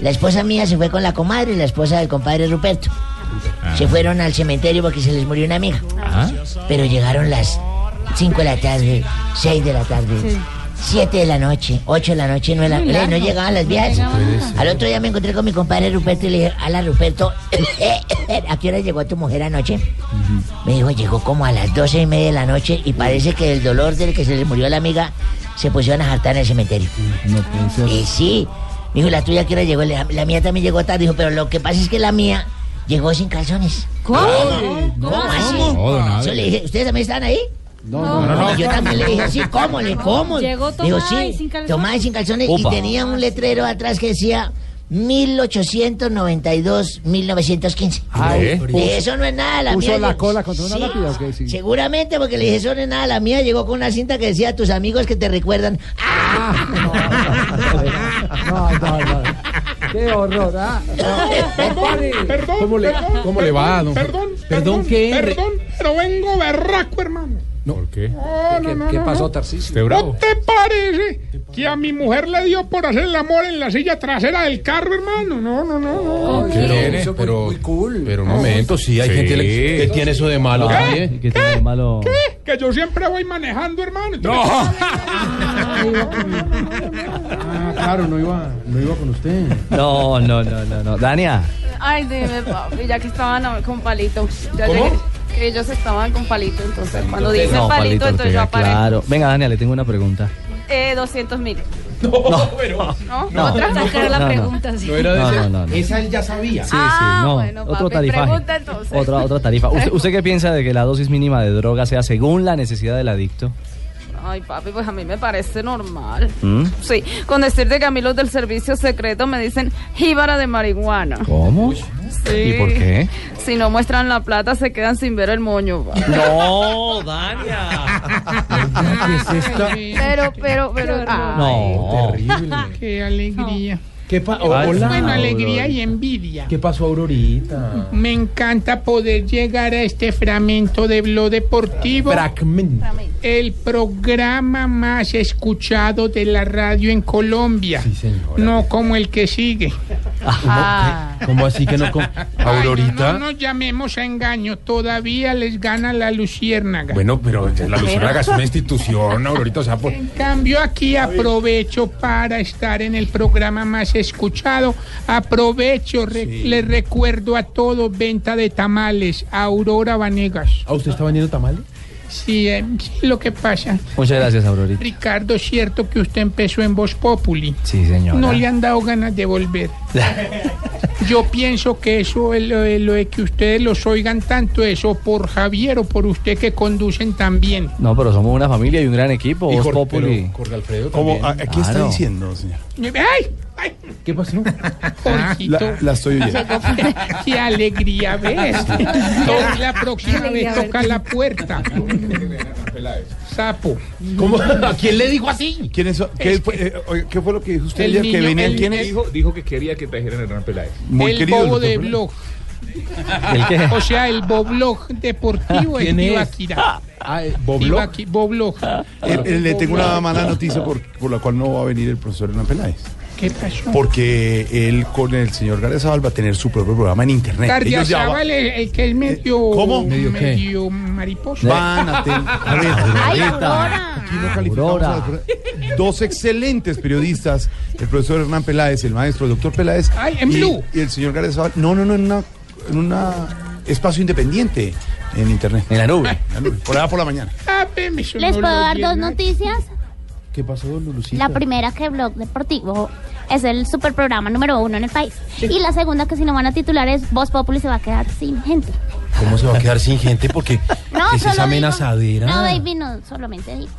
la esposa mía se fue con la comadre, la esposa del compadre Ruperto. Se fueron al cementerio porque se les murió una amiga. Ah. Pero llegaron las 5 de la tarde, 6 de la tarde, 7 de la noche, 8 de la noche, no, de la- eh, no llegaban las viejas. Al otro día me encontré con mi compadre Ruperto y le dije, ala Ruperto, ¿a qué hora llegó tu mujer anoche? Me dijo, llegó como a las 12 y media de la noche y parece que el dolor del que se le murió la amiga se pusieron a jartar en el cementerio. Y sí, me dijo, la tuya que hora llegó, la, la mía también llegó tarde, dijo, pero lo que pasa es que la mía llegó sin calzones. ¿Cómo? ¿Cómo así? No. Yo le dije, ¿ustedes también están ahí? No, no, no, no. Yo también le dije así, ¿cómo? ¿Le cómo? Llegó y sí, sin calzones. y sin calzones Upa. y tenía un letrero atrás que decía 1892-1915. Ay, De eso no es nada, la ¿Puso mía. la cola contra una Sí, lápida o qué? Sí. Seguramente, porque le dije, eso no es nada, la mía llegó con una cinta que decía, tus amigos que te recuerdan. No, no, no. Qué horror, ¿ah? Perdón, ¿Cómo le, perdón, ¿Cómo le va, don Perdón, ¿Perdón qué? Perdón, pero vengo berraco, hermano. ¿Por qué? ¿Qué, no, qué no, pasó, no. Tarcisio? ¿No te parece que a mi mujer le dio por hacer el amor en la silla trasera del carro, hermano? No, no, no. no. Pero, pero, pero un momento, sí, hay gente que que tiene eso de malo. ¿Qué? también. ¿Qué tiene de malo? ¿Qué? Que yo siempre voy manejando, hermano. No. Ah, claro, no iba, no iba con usted. No, no, no, no, no. Dania. Ay, dime, papi, ya que estaban con palito. Ya ¿Cómo? llegué. Que ellos estaban con palito, entonces cuando dicen No, palito, entonces yo aparezco. claro. Venga, Dania, le tengo una pregunta. Eh, 200 mil. No, ¿No? No. ¿Otra? Sacar la No, no. pregunta, sí. No No, no, no, no. Esa él ya sabía. Sí, Ah, sí, no. bueno, otro papi, tarifaje. pregunta entonces. Otra, otra tarifa. ¿Usted, ¿Usted qué piensa de que la dosis mínima de droga sea según la necesidad del adicto? Ay, papi, pues a mí me parece normal. ¿Mm? Sí, con decirte que a mí los del servicio secreto me dicen jíbara de marihuana. ¿Cómo? Sí. ¿Y por qué? Si no muestran la plata, se quedan sin ver el moño. papi. No, Dania. ¿Qué es esto? Pero, pero, pero. No. Qué alegría. ¿Qué pa- Ay, hola, bueno, alegría Aurora. y envidia. ¿Qué pasó, Aurorita? Me encanta poder llegar a este fragmento de Blog Deportivo. Fragmento. El programa más escuchado de la radio en Colombia. No como el que sigue. Ah. ¿Cómo así que no con Ay, Aurorita? no, no nos llamemos a engaño. Todavía les gana la luciérnaga. Bueno, pero la Luciérnaga es una institución, Aurorita, o sea, por... En cambio, aquí aprovecho para estar en el programa más escuchado. Aprovecho, re- les recuerdo a todos, venta de tamales, Aurora Vanegas. ¿Ah, usted está vendiendo tamales? Sí, eh, sí, lo que pasa. Muchas gracias, Aurorita. Ricardo, es cierto que usted empezó en Voz Populi. Sí, señora. No le han dado ganas de volver. Yo pienso que eso, es lo, de- lo de que ustedes los oigan tanto, eso por Javier o por usted que conducen también. No, pero somos una familia y un gran equipo. Jorge- Populi. pero Jorge Alfredo ¿Cómo? también. ¿A- ¿Qué está Claro. diciendo, señor? ¡Ay! ¡Ay! ¿Qué pasó? Jorgito. La, la estoy oyendo. ¡Qué alegría ves! Toca la próxima vez toca la puerta. Sapo. ¿Cómo? ¿A quién le dijo así? ¿Quién es, qué, fue, eh, oiga, ¿Qué fue lo que dijo usted El ayer? ¿Que venían el- quiénes? Dijo, dijo que quería que trajeran a Hernán Peláez. Muy el querido. bobo de blog. ¿El qué? O sea, el boblog deportivo es. Tibaquirá. Ah, Boblog. Boblog. Eh, eh, le tengo una mala noticia por, por la cual no va a venir el profesor Hernán Peláez. ¿Qué pasó? Porque él con el señor Garezabal va a tener su propio programa en internet. Ellos ya va- Gardiazabal, el, el que es medio. ¿Cómo? Medio, ¿Medio qué? mariposa. van a tener. Ay, Aurorita, aquí no calificamos a las- dos excelentes periodistas, el profesor Hernán Peláez, el maestro, el doctor Peláez. Ay, en y, Blue. y el señor Garezabal. No, no, no, en una, en una espacio independiente en internet. En la nube. En la nube, Por allá por la mañana. Ah, ¿Les puedo dar dos ¿no? noticias? ¿Qué pasó, Lulucita? La primera que Blog Deportivo es el super programa número uno en el país. Y la segunda que si no van a titular es Voz Populi se va a quedar sin gente. ¿Cómo se va a quedar sin gente? Porque No, es esa digo- amenazadera. No, baby, no, solamente digo.